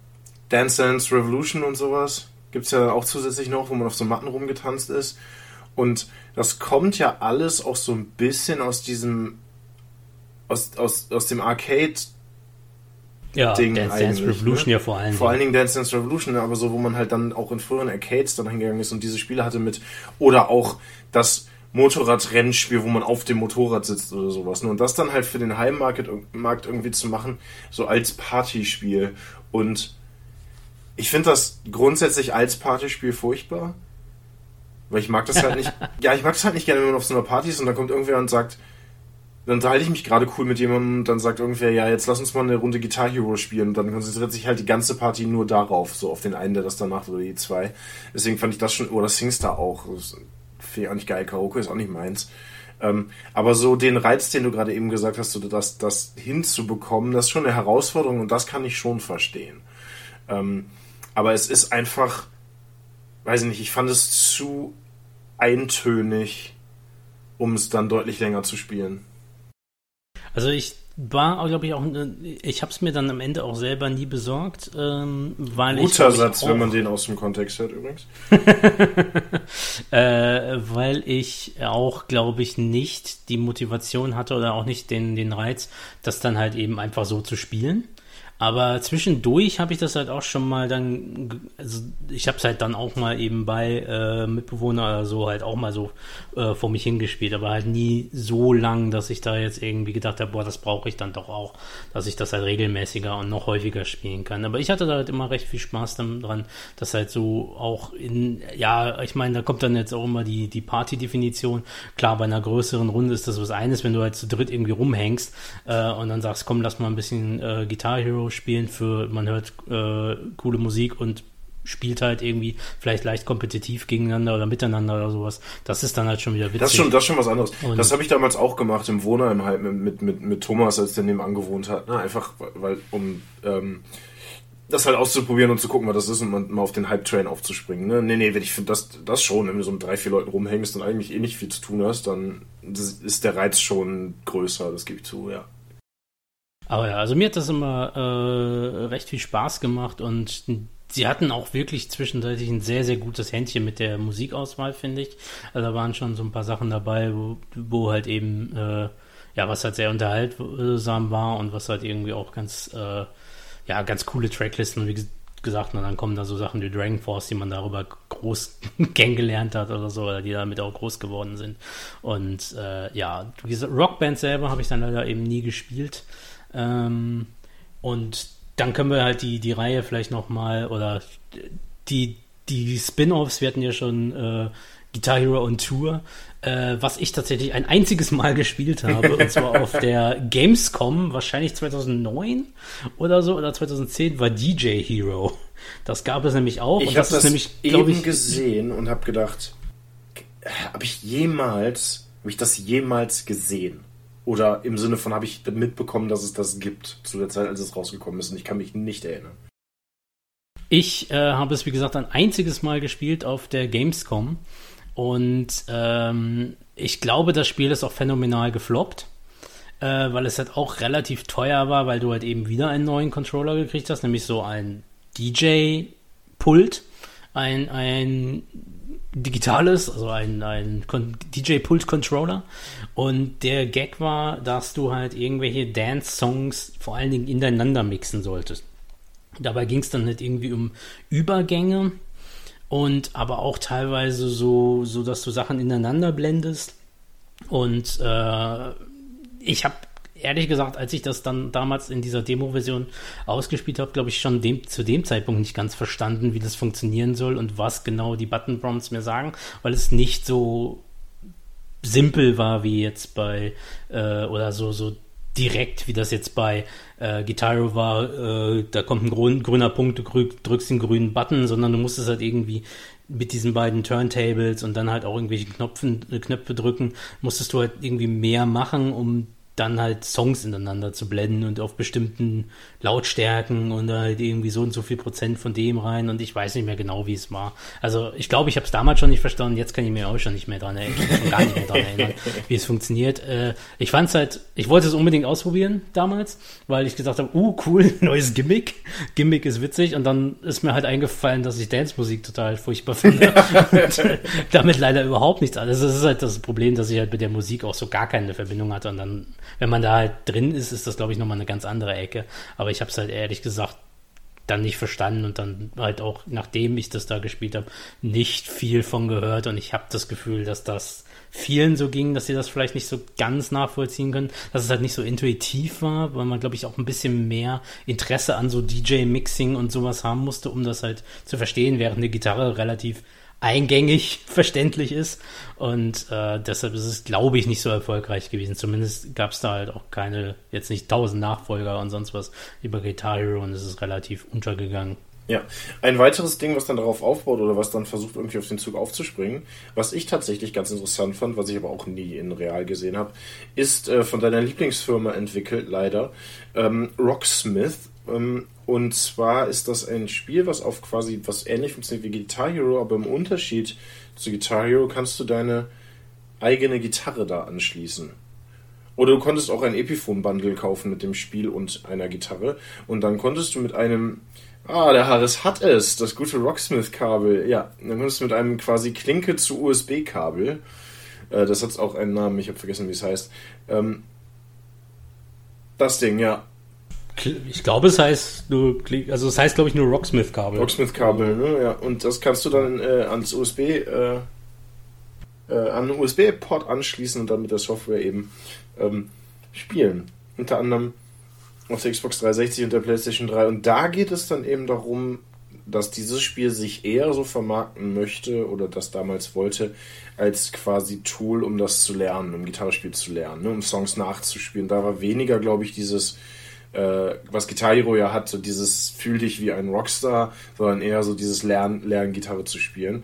Dance Dance Revolution und sowas gibt es ja auch zusätzlich noch, wo man auf so Matten rumgetanzt ist. Und das kommt ja alles auch so ein bisschen aus diesem, aus, aus, aus dem Arcade ja, Ding Dance Dance ne? Revolution ne? ja vor allem. Vor allen Dingen Dance Dance Revolution, aber so, wo man halt dann auch in früheren Arcades dann hingegangen ist und diese Spiele hatte mit, oder auch das Motorradrennspiel, wo man auf dem Motorrad sitzt oder sowas. Ne? Und das dann halt für den Heimmarkt Markt irgendwie zu machen, so als Partyspiel. Und ich finde das grundsätzlich als Partyspiel furchtbar. Weil ich mag das halt nicht. (laughs) ja, ich mag das halt nicht gerne, wenn man auf so einer Party ist und dann kommt irgendwer und sagt, dann unterhalte ich mich gerade cool mit jemandem und dann sagt irgendwer, ja, jetzt lass uns mal eine Runde Guitar Hero spielen und dann konzentriert sich halt die ganze Party nur darauf, so auf den einen, der das dann macht oder die zwei. Deswegen fand ich das schon, oder Singstar auch. Finde ich auch nicht geil. Karaoke ist auch nicht meins. Ähm, aber so den Reiz, den du gerade eben gesagt hast, so das, das hinzubekommen, das ist schon eine Herausforderung und das kann ich schon verstehen. Ähm, aber es ist einfach, weiß ich nicht, ich fand es zu eintönig, um es dann deutlich länger zu spielen. Also ich war, glaube ich, auch, ich habe es mir dann am Ende auch selber nie besorgt, ähm, weil Guter ich. Satz, wenn man den aus dem Kontext hört, übrigens. (laughs) äh, weil ich auch, glaube ich, nicht die Motivation hatte oder auch nicht den, den Reiz, das dann halt eben einfach so zu spielen. Aber zwischendurch habe ich das halt auch schon mal dann, also ich habe es halt dann auch mal eben bei äh, Mitbewohner oder so halt auch mal so äh, vor mich hingespielt, aber halt nie so lang, dass ich da jetzt irgendwie gedacht habe, boah, das brauche ich dann doch auch, dass ich das halt regelmäßiger und noch häufiger spielen kann. Aber ich hatte da halt immer recht viel Spaß dran, dass halt so auch in, ja, ich meine, da kommt dann jetzt auch immer die, die Party-Definition. Klar, bei einer größeren Runde ist das was eines, wenn du halt zu dritt irgendwie rumhängst äh, und dann sagst, komm, lass mal ein bisschen äh, Guitar Hero spielen für, man hört äh, coole Musik und spielt halt irgendwie vielleicht leicht kompetitiv gegeneinander oder miteinander oder sowas. Das ist dann halt schon wieder witzig. Das ist schon, das ist schon was anderes. Und das habe ich damals auch gemacht im Wohnheim halt mit, mit, mit Thomas, als der nebenan gewohnt hat. Ne? Einfach, weil, um ähm, das halt auszuprobieren und zu gucken, was das ist und mal auf den Hype-Train aufzuspringen. Ne? Nee, nee, ich finde das, das schon, wenn du so mit drei, vier Leuten rumhängst und eigentlich eh nicht viel zu tun hast, dann ist der Reiz schon größer, das gebe ich zu, ja. Aber ja, also mir hat das immer äh, recht viel Spaß gemacht und sie hatten auch wirklich zwischenzeitlich ein sehr, sehr gutes Händchen mit der Musikauswahl, finde ich. Also da waren schon so ein paar Sachen dabei, wo, wo halt eben, äh, ja, was halt sehr unterhaltsam war und was halt irgendwie auch ganz, äh, ja, ganz coole Tracklisten, wie gesagt, und dann kommen da so Sachen wie Dragon Force, die man darüber groß (laughs) kennengelernt hat oder so, oder die damit auch groß geworden sind. Und äh, ja, diese Rockband selber habe ich dann leider eben nie gespielt. Ähm, und dann können wir halt die, die Reihe vielleicht nochmal oder die, die Spin-offs, wir hatten ja schon äh, Guitar Hero on Tour, äh, was ich tatsächlich ein einziges Mal (laughs) gespielt habe, und zwar auf der Gamescom, wahrscheinlich 2009 oder so, oder 2010, war DJ Hero. Das gab es nämlich auch. Ich habe das nämlich, eben ich, gesehen und habe gedacht, habe ich jemals, habe ich das jemals gesehen? Oder im Sinne von, habe ich mitbekommen, dass es das gibt, zu der Zeit, als es rausgekommen ist. Und ich kann mich nicht erinnern. Ich äh, habe es, wie gesagt, ein einziges Mal gespielt auf der Gamescom. Und ähm, ich glaube, das Spiel ist auch phänomenal gefloppt, äh, weil es halt auch relativ teuer war, weil du halt eben wieder einen neuen Controller gekriegt hast, nämlich so ein DJ-Pult, ein, ein digitales, also ein, ein DJ-Pult-Controller. Und der Gag war, dass du halt irgendwelche Dance-Songs vor allen Dingen ineinander mixen solltest. Dabei ging es dann halt irgendwie um Übergänge und aber auch teilweise so, so dass du Sachen ineinander blendest. Und äh, ich habe ehrlich gesagt, als ich das dann damals in dieser Demo-Version ausgespielt habe, glaube ich schon dem, zu dem Zeitpunkt nicht ganz verstanden, wie das funktionieren soll und was genau die Button Prompts mir sagen, weil es nicht so simpel war wie jetzt bei äh, oder so so direkt, wie das jetzt bei äh, Guitar war, äh, da kommt ein grün, grüner Punkt, du drückst den grünen Button, sondern du musst es halt irgendwie mit diesen beiden Turntables und dann halt auch irgendwelche Knopfen, äh, Knöpfe drücken, musstest du halt irgendwie mehr machen, um dann halt Songs ineinander zu blenden und auf bestimmten Lautstärken und halt irgendwie so und so viel Prozent von dem rein und ich weiß nicht mehr genau, wie es war. Also ich glaube, ich habe es damals schon nicht verstanden, jetzt kann ich mir auch schon nicht mehr dran erinnern, schon gar nicht mehr dran erinnern, (laughs) wie es funktioniert. Äh, ich fand es halt, ich wollte es unbedingt ausprobieren damals, weil ich gesagt habe, uh, cool, (laughs) neues Gimmick. Gimmick ist witzig und dann ist mir halt eingefallen, dass ich Dance-Musik total furchtbar finde. und, (laughs) äh, damit leider überhaupt nichts. Also das ist halt das Problem, dass ich halt mit der Musik auch so gar keine Verbindung hatte und dann wenn man da halt drin ist, ist das, glaube ich, nochmal eine ganz andere Ecke. Aber ich habe es halt ehrlich gesagt dann nicht verstanden und dann halt auch, nachdem ich das da gespielt habe, nicht viel von gehört und ich habe das Gefühl, dass das vielen so ging, dass sie das vielleicht nicht so ganz nachvollziehen können, dass es halt nicht so intuitiv war, weil man, glaube ich, auch ein bisschen mehr Interesse an so DJ-Mixing und sowas haben musste, um das halt zu verstehen, während eine Gitarre relativ eingängig (laughs) verständlich ist. Und äh, deshalb ist es, glaube ich, nicht so erfolgreich gewesen. Zumindest gab es da halt auch keine, jetzt nicht tausend Nachfolger und sonst was über Guitar Hero und es ist relativ untergegangen. Ja, ein weiteres Ding, was dann darauf aufbaut oder was dann versucht, irgendwie auf den Zug aufzuspringen, was ich tatsächlich ganz interessant fand, was ich aber auch nie in real gesehen habe, ist äh, von deiner Lieblingsfirma entwickelt, leider, ähm, Rocksmith. Ähm, und zwar ist das ein Spiel, was auf quasi was ähnlich funktioniert wie Guitar Hero, aber im Unterschied zu Guitar Hero kannst du deine eigene Gitarre da anschließen. Oder du konntest auch ein Epiphone-Bundle kaufen mit dem Spiel und einer Gitarre. Und dann konntest du mit einem, ah, der Harris hat es, das gute Rocksmith-Kabel, ja, dann konntest du mit einem quasi Klinke zu USB-Kabel, äh, das hat auch einen Namen, ich habe vergessen, wie es heißt, ähm, das Ding, ja, ich glaube, es heißt nur, also es heißt, glaube ich, nur Rocksmith-Kabel. Rocksmith-Kabel, ne? Ja. Und das kannst du dann äh, ans USB, äh, äh, an USB-Port anschließen und dann mit der Software eben ähm, spielen. Unter anderem auf der Xbox 360 und der PlayStation 3. Und da geht es dann eben darum, dass dieses Spiel sich eher so vermarkten möchte oder das damals wollte, als quasi Tool, um das zu lernen, um Gitarrespiel zu lernen, ne? um Songs nachzuspielen. Da war weniger, glaube ich, dieses äh, was Guitar Hero ja hat, so dieses fühl dich wie ein Rockstar, sondern eher so dieses Lernen, Lernen Gitarre zu spielen.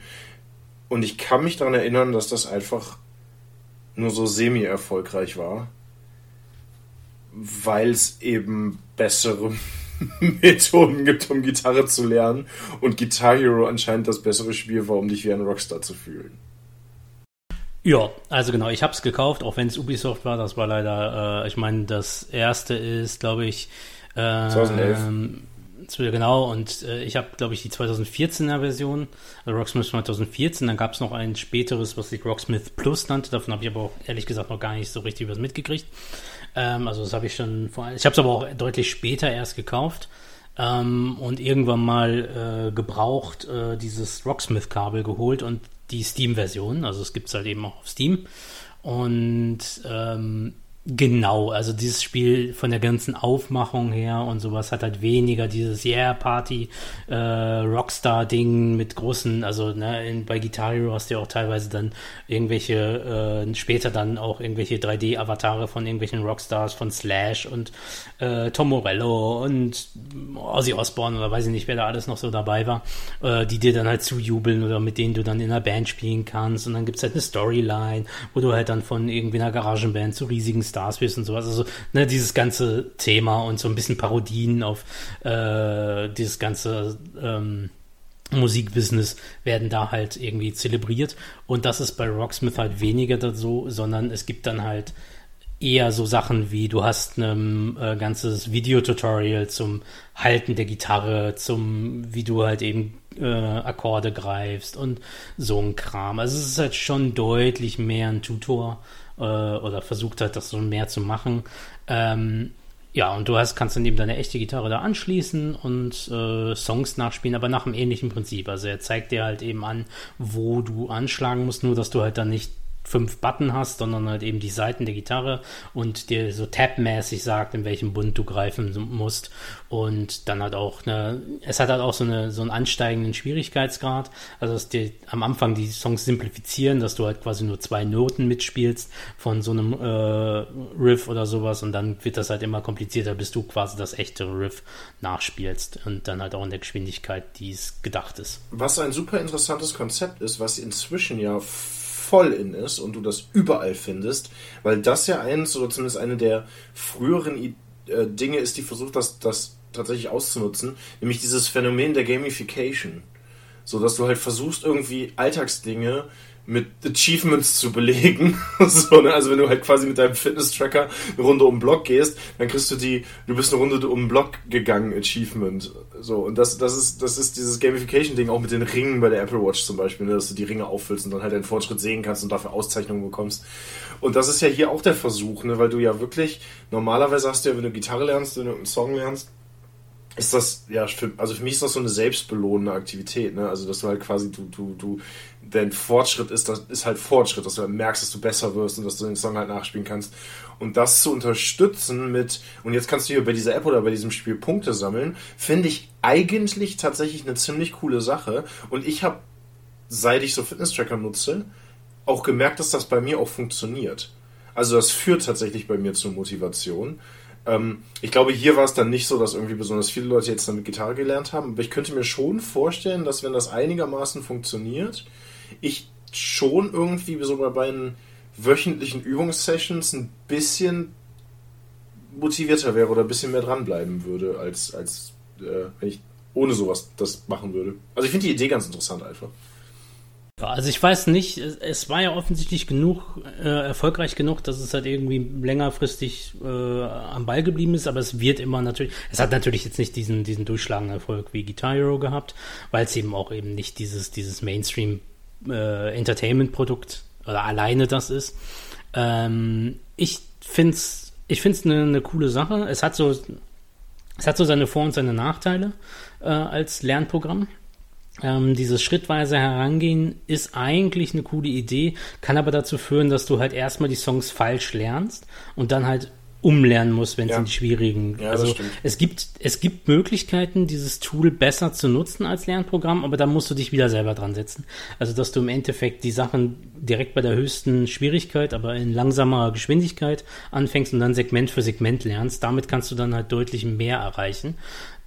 Und ich kann mich daran erinnern, dass das einfach nur so semi-erfolgreich war, weil es eben bessere (laughs) Methoden gibt, um Gitarre zu lernen und Guitar Hero anscheinend das bessere Spiel war, um dich wie ein Rockstar zu fühlen. Ja, also genau, ich habe es gekauft, auch wenn es Ubisoft war. Das war leider, äh, ich meine, das erste ist, glaube ich, äh, 2011. Genau, und äh, ich habe, glaube ich, die 2014er Version, also Rocksmith 2014. Dann gab es noch ein späteres, was sich Rocksmith Plus nannte. Davon habe ich aber auch ehrlich gesagt noch gar nicht so richtig was mitgekriegt. Ähm, also das habe ich schon vor. Ich habe es aber auch deutlich später erst gekauft ähm, und irgendwann mal äh, gebraucht äh, dieses Rocksmith-Kabel geholt und die Steam-Version. Also es gibt es halt eben auch auf Steam. Und ähm, Genau, also dieses Spiel von der ganzen Aufmachung her und sowas hat halt weniger dieses Yeah Party äh, Rockstar Ding mit großen, also ne, in, bei Guitar Hero hast du ja auch teilweise dann irgendwelche äh, später dann auch irgendwelche 3D Avatare von irgendwelchen Rockstars von Slash und äh, Tom Morello und Ozzy Osbourne oder weiß ich nicht, wer da alles noch so dabei war, äh, die dir dann halt zujubeln oder mit denen du dann in einer Band spielen kannst. Und dann gibt's halt eine Storyline, wo du halt dann von irgendwie einer Garagenband zu riesigen Stars wirst und sowas. Also ne, dieses ganze Thema und so ein bisschen Parodien auf äh, dieses ganze ähm, Musikbusiness werden da halt irgendwie zelebriert. Und das ist bei Rocksmith halt weniger so, sondern es gibt dann halt eher so Sachen wie du hast ein äh, ganzes Videotutorial zum Halten der Gitarre, zum wie du halt eben äh, Akkorde greifst und so ein Kram. Also es ist halt schon deutlich mehr ein Tutor äh, oder versucht hat, das so mehr zu machen. Ähm, ja, und du hast, kannst dann eben deine echte Gitarre da anschließen und äh, Songs nachspielen, aber nach einem ähnlichen Prinzip. Also er zeigt dir halt eben an, wo du anschlagen musst, nur dass du halt dann nicht fünf Button hast, sondern halt eben die Seiten der Gitarre und dir so tab-mäßig sagt, in welchem Bund du greifen musst. Und dann halt auch eine, es hat halt auch so, eine, so einen ansteigenden Schwierigkeitsgrad. Also dass dir am Anfang die Songs simplifizieren, dass du halt quasi nur zwei Noten mitspielst von so einem äh, Riff oder sowas und dann wird das halt immer komplizierter, bis du quasi das echte Riff nachspielst und dann halt auch in der Geschwindigkeit, die es gedacht ist. Was ein super interessantes Konzept ist, was inzwischen ja voll in ist und du das überall findest, weil das ja eins oder zumindest eine der früheren äh, Dinge ist, die versucht, das, das tatsächlich auszunutzen, nämlich dieses Phänomen der Gamification. So dass du halt versuchst, irgendwie Alltagsdinge mit Achievements zu belegen. (laughs) so, ne? Also wenn du halt quasi mit deinem Fitness-Tracker eine Runde um den Block gehst, dann kriegst du die, du bist eine Runde um den Block gegangen, Achievement. So, und das, das ist, das ist dieses Gamification-Ding auch mit den Ringen bei der Apple Watch zum Beispiel, ne? dass du die Ringe auffüllst und dann halt deinen Fortschritt sehen kannst und dafür Auszeichnungen bekommst. Und das ist ja hier auch der Versuch, ne? weil du ja wirklich, normalerweise hast du ja, wenn du Gitarre lernst, wenn du einen Song lernst, ist das, ja, für, also für mich ist das so eine selbstbelohnende Aktivität, ne? Also, dass du halt quasi, du, du, du, dein Fortschritt ist, das ist halt Fortschritt, dass du merkst, dass du besser wirst und dass du den Song halt nachspielen kannst. Und das zu unterstützen mit, und jetzt kannst du hier bei dieser App oder bei diesem Spiel Punkte sammeln, finde ich eigentlich tatsächlich eine ziemlich coole Sache. Und ich habe, seit ich so Fitness-Tracker nutze, auch gemerkt, dass das bei mir auch funktioniert. Also das führt tatsächlich bei mir zur Motivation. Ähm, ich glaube, hier war es dann nicht so, dass irgendwie besonders viele Leute jetzt damit Gitarre gelernt haben, aber ich könnte mir schon vorstellen, dass wenn das einigermaßen funktioniert, ich schon irgendwie so bei meinen wöchentlichen Übungssessions ein bisschen motivierter wäre oder ein bisschen mehr dranbleiben würde, als, als äh, wenn ich ohne sowas das machen würde. Also ich finde die Idee ganz interessant einfach. Also ich weiß nicht, es war ja offensichtlich genug, äh, erfolgreich genug, dass es halt irgendwie längerfristig äh, am Ball geblieben ist, aber es wird immer natürlich, es hat natürlich jetzt nicht diesen, diesen durchschlagenden Erfolg wie Guitar Hero gehabt, weil es eben auch eben nicht dieses, dieses Mainstream äh, Entertainment-Produkt oder alleine das ist. Ähm, ich finde es ich find's eine ne coole Sache. Es hat so, es hat so seine Vor- und seine Nachteile äh, als Lernprogramm. Ähm, dieses schrittweise Herangehen ist eigentlich eine coole Idee, kann aber dazu führen, dass du halt erstmal die Songs falsch lernst und dann halt umlernen musst, wenn es ja. in die schwierigen. Ja, also es gibt es gibt Möglichkeiten, dieses Tool besser zu nutzen als Lernprogramm, aber da musst du dich wieder selber dran setzen. Also dass du im Endeffekt die Sachen direkt bei der höchsten Schwierigkeit, aber in langsamer Geschwindigkeit anfängst und dann Segment für Segment lernst. Damit kannst du dann halt deutlich mehr erreichen.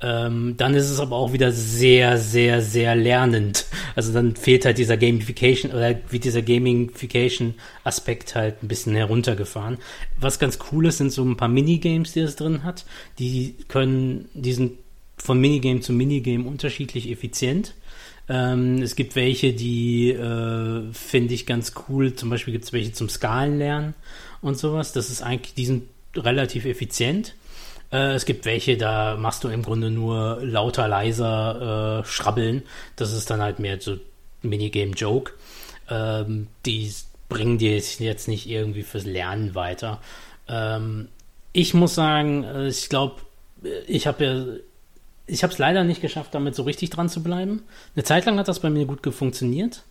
Ähm, dann ist es aber auch wieder sehr, sehr, sehr lernend. Also dann fehlt halt dieser Gamification oder wird dieser Gamification-Aspekt halt ein bisschen heruntergefahren. Was ganz cool ist, sind so ein paar Minigames, die es drin hat. Die können, die sind von Minigame zu Minigame unterschiedlich effizient. Ähm, es gibt welche, die äh, finde ich ganz cool. Zum Beispiel gibt es welche zum Skalenlernen und sowas. Das ist eigentlich, die sind relativ effizient. Äh, es gibt welche, da machst du im Grunde nur lauter, leiser äh, Schrabbeln. Das ist dann halt mehr so Minigame-Joke. Ähm, die bringen dir jetzt nicht irgendwie fürs Lernen weiter. Ähm, ich muss sagen, äh, ich glaube, ich habe ja ich habe es leider nicht geschafft, damit so richtig dran zu bleiben. Eine Zeit lang hat das bei mir gut funktioniert,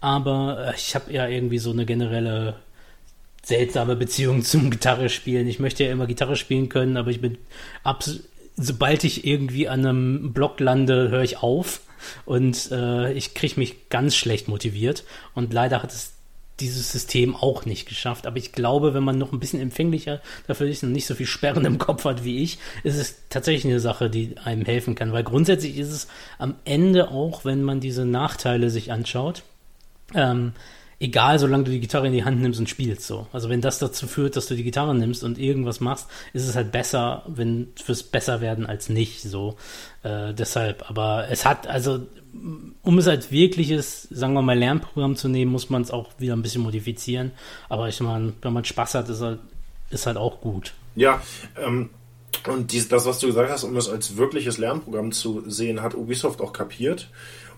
aber äh, ich habe ja irgendwie so eine generelle seltsame Beziehung (laughs) zum Gitarre spielen. Ich möchte ja immer Gitarre spielen können, aber ich bin absolut, sobald ich irgendwie an einem Block lande, höre ich auf und äh, ich kriege mich ganz schlecht motiviert. Und leider hat es dieses System auch nicht geschafft. Aber ich glaube, wenn man noch ein bisschen empfänglicher dafür ist und nicht so viel Sperren im Kopf hat wie ich, ist es tatsächlich eine Sache, die einem helfen kann. Weil grundsätzlich ist es am Ende auch, wenn man diese Nachteile sich anschaut, ähm, egal, solange du die Gitarre in die Hand nimmst und spielst so. Also wenn das dazu führt, dass du die Gitarre nimmst und irgendwas machst, ist es halt besser, wenn fürs besser werden als nicht so. Äh, deshalb, aber es hat, also um es als wirkliches, sagen wir mal, Lernprogramm zu nehmen, muss man es auch wieder ein bisschen modifizieren. Aber ich meine, wenn man Spaß hat, ist halt, ist halt auch gut. Ja, ähm, und dies, das, was du gesagt hast, um es als wirkliches Lernprogramm zu sehen, hat Ubisoft auch kapiert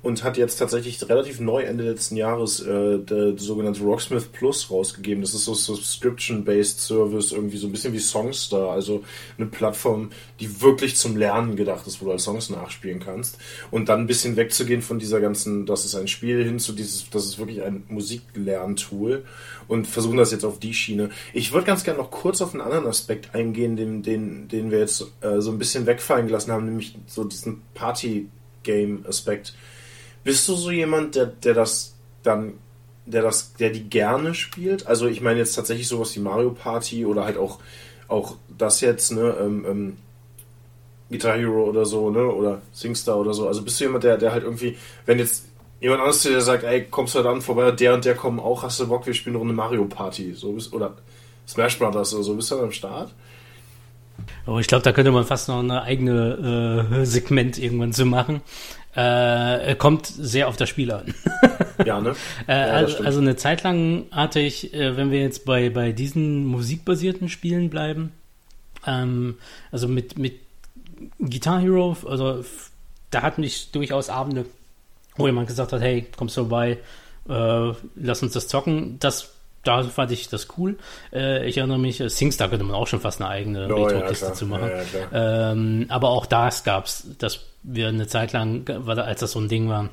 und hat jetzt tatsächlich relativ neu Ende letzten Jahres äh, der, sogenannte Rocksmith Plus rausgegeben. Das ist so Subscription-based Service, irgendwie so ein bisschen wie Songstar, also eine Plattform, die wirklich zum Lernen gedacht ist, wo du halt Songs nachspielen kannst. Und dann ein bisschen wegzugehen von dieser ganzen, das ist ein Spiel, hin zu dieses, das ist wirklich ein Musiklerntool und versuchen das jetzt auf die Schiene. Ich würde ganz gerne noch kurz auf einen anderen Aspekt eingehen, den, den, den wir jetzt äh, so ein bisschen wegfallen gelassen haben, nämlich so diesen Party-Game-Aspekt. Bist du so jemand, der, der das dann, der das, der die gerne spielt? Also ich meine jetzt tatsächlich sowas wie Mario Party oder halt auch, auch das jetzt, ne, ähm, ähm, Guitar Hero oder so, ne, oder Singstar oder so. Also bist du jemand, der, der halt irgendwie, wenn jetzt jemand anderes dir sagt, ey, kommst du dann vorbei, der und der kommen auch, hast du Bock, wir spielen eine Runde Mario Party, so bist, oder Smash Brothers oder so, bist du dann am Start? Oh, ich glaube, da könnte man fast noch eine eigene äh, Segment irgendwann zu machen. Äh, kommt sehr auf das Spiel an. ja, ne? (laughs) äh, ja, also, also, eine Zeit lang hatte ich, äh, wenn wir jetzt bei, bei diesen musikbasierten Spielen bleiben, ähm, also mit, mit Guitar Hero, also da hatten ich durchaus Abende, wo jemand gesagt hat, hey, kommst du vorbei, äh, lass uns das zocken. Das da fand ich das cool. Äh, ich erinnere mich, Singstar könnte man auch schon fast eine eigene oh, Retro-Kiste ja, zu machen. Ja, ähm, aber auch das gab es, dass wir eine Zeit lang, als das so ein Ding war,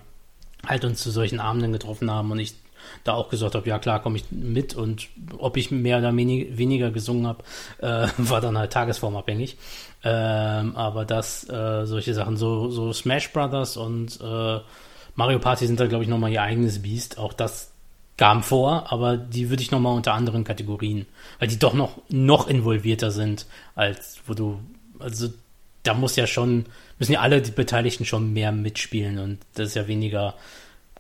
halt uns zu solchen Abenden getroffen haben und ich da auch gesagt habe, ja klar, komme ich mit und ob ich mehr oder wenig, weniger gesungen habe, äh, (laughs) war dann halt tagesformabhängig. Ähm, aber das, äh, solche Sachen, so, so Smash Brothers und äh, Mario Party sind da, glaube ich, nochmal ihr eigenes Biest. Auch das kam vor, aber die würde ich nochmal unter anderen Kategorien, weil die doch noch, noch involvierter sind, als wo du, also da muss ja schon, müssen ja alle die Beteiligten schon mehr mitspielen und das ist ja weniger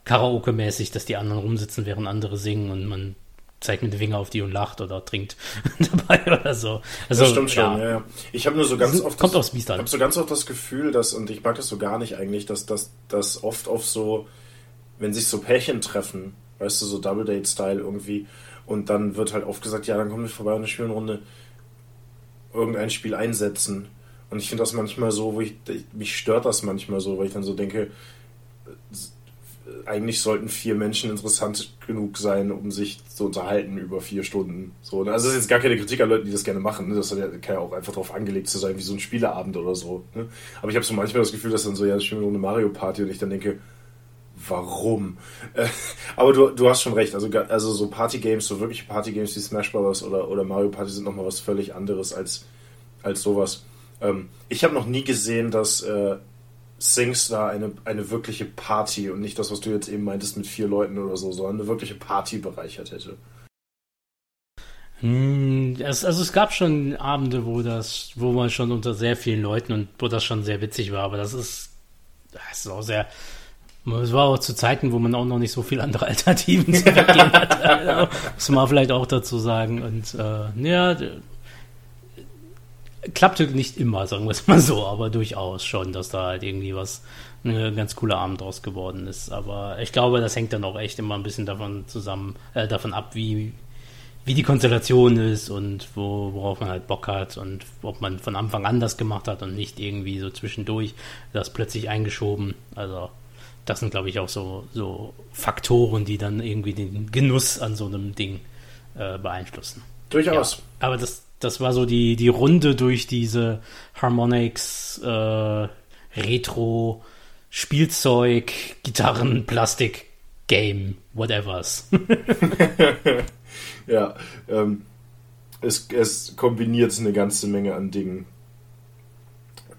Karaoke-mäßig, dass die anderen rumsitzen, während andere singen und man zeigt mit dem Finger auf die und lacht oder trinkt (laughs) dabei oder so. Also, das stimmt schon, ja. ja. Ich habe nur so ganz oft kommt das, aufs Ich habe so ganz oft das Gefühl, dass und ich mag das so gar nicht eigentlich, dass das oft auf so wenn sich so Pärchen treffen weißt du, so Double Date-Style irgendwie. Und dann wird halt oft gesagt, ja, dann kommen wir vorbei und eine Spielrunde irgendein Spiel einsetzen. Und ich finde das manchmal so, wo ich, mich stört das manchmal so, weil ich dann so denke, eigentlich sollten vier Menschen interessant genug sein, um sich zu unterhalten über vier Stunden. So, ne? also das ist jetzt gar keine Kritik an Leuten, die das gerne machen. Ne? Das kann ja auch einfach darauf angelegt zu sein, wie so ein Spieleabend oder so. Ne? Aber ich habe so manchmal das Gefühl, dass dann so, ja, ich spiele eine Mario Party und ich dann denke, warum. Äh, aber du, du hast schon recht, also, also so Party-Games, so wirkliche Party-Games wie Smash Bros. oder, oder Mario Party sind nochmal was völlig anderes als, als sowas. Ähm, ich habe noch nie gesehen, dass äh, SingStar eine, eine wirkliche Party und nicht das, was du jetzt eben meintest mit vier Leuten oder so, sondern eine wirkliche Party bereichert hätte. Hm, also es gab schon Abende, wo das, wo man schon unter sehr vielen Leuten und wo das schon sehr witzig war, aber das ist, das ist auch sehr, es war auch zu Zeiten, wo man auch noch nicht so viele andere (laughs) Alternativen zu vergeben hatte. Also, muss man vielleicht auch dazu sagen. Und äh, ja, klappte nicht immer, sagen wir es mal so, aber durchaus schon, dass da halt irgendwie was, ein ganz cooler Abend draus geworden ist. Aber ich glaube, das hängt dann auch echt immer ein bisschen davon zusammen, äh, davon ab, wie, wie die Konstellation ist und wo, worauf man halt Bock hat und ob man von Anfang an das gemacht hat und nicht irgendwie so zwischendurch das plötzlich eingeschoben. Also das sind, glaube ich, auch so, so Faktoren, die dann irgendwie den Genuss an so einem Ding äh, beeinflussen. Durchaus. Ja, aber das, das war so die, die Runde durch diese Harmonix, äh, Retro, Spielzeug, Gitarren, Plastik Game, whatevers. (laughs) ja, ähm, es, es kombiniert eine ganze Menge an Dingen,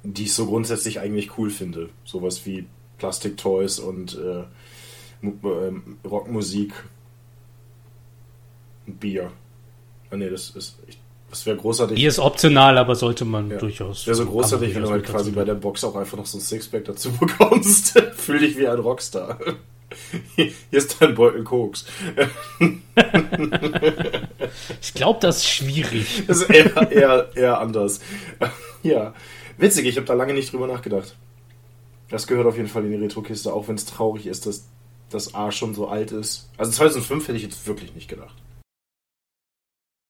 die ich so grundsätzlich eigentlich cool finde. Sowas wie Plastic Toys und äh, ähm, Rockmusik und Bier. Ah, nee, das ist. Ich, das wäre großartig. Bier ist optional, aber sollte man ja. durchaus. Wäre so großartig, wenn du halt quasi bei der Box auch einfach noch so ein Sixpack dazu (laughs) bekommst. Fühl dich wie ein Rockstar. (laughs) Hier ist dein Beutel Koks. ich glaube, das ist schwierig. Das ist eher, eher, eher anders. Ja, witzig, ich habe da lange nicht drüber nachgedacht. Das gehört auf jeden Fall in die Retro-Kiste, auch wenn es traurig ist, dass das A schon so alt ist. Also 2005 hätte ich jetzt wirklich nicht gedacht.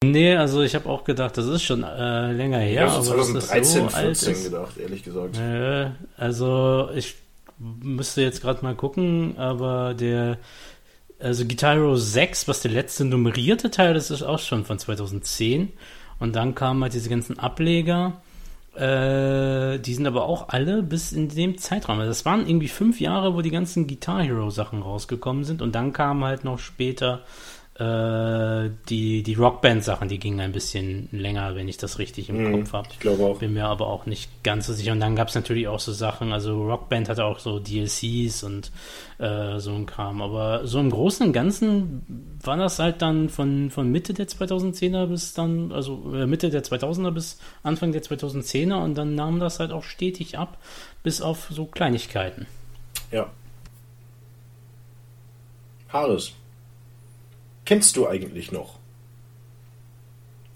Nee, also ich habe auch gedacht, das ist schon äh, länger her. Ich habe 2013, so 14 gedacht, ehrlich gesagt. Äh, also ich müsste jetzt gerade mal gucken, aber der also Guitar Hero 6, was der letzte nummerierte Teil ist, ist auch schon von 2010. Und dann kamen halt diese ganzen Ableger. Äh, die sind aber auch alle bis in dem Zeitraum. Also das waren irgendwie fünf Jahre, wo die ganzen Guitar Hero Sachen rausgekommen sind. Und dann kamen halt noch später die, die Rockband-Sachen, die gingen ein bisschen länger, wenn ich das richtig im mhm, Kopf habe. Ich glaube auch. Bin mir aber auch nicht ganz so sicher. Und dann gab es natürlich auch so Sachen, also Rockband hatte auch so DLCs und äh, so ein Kram. Aber so im Großen und Ganzen war das halt dann von, von Mitte der 2010er bis dann, also äh, Mitte der 2000er bis Anfang der 2010er und dann nahm das halt auch stetig ab, bis auf so Kleinigkeiten. Ja. Haares. Kennst du eigentlich noch?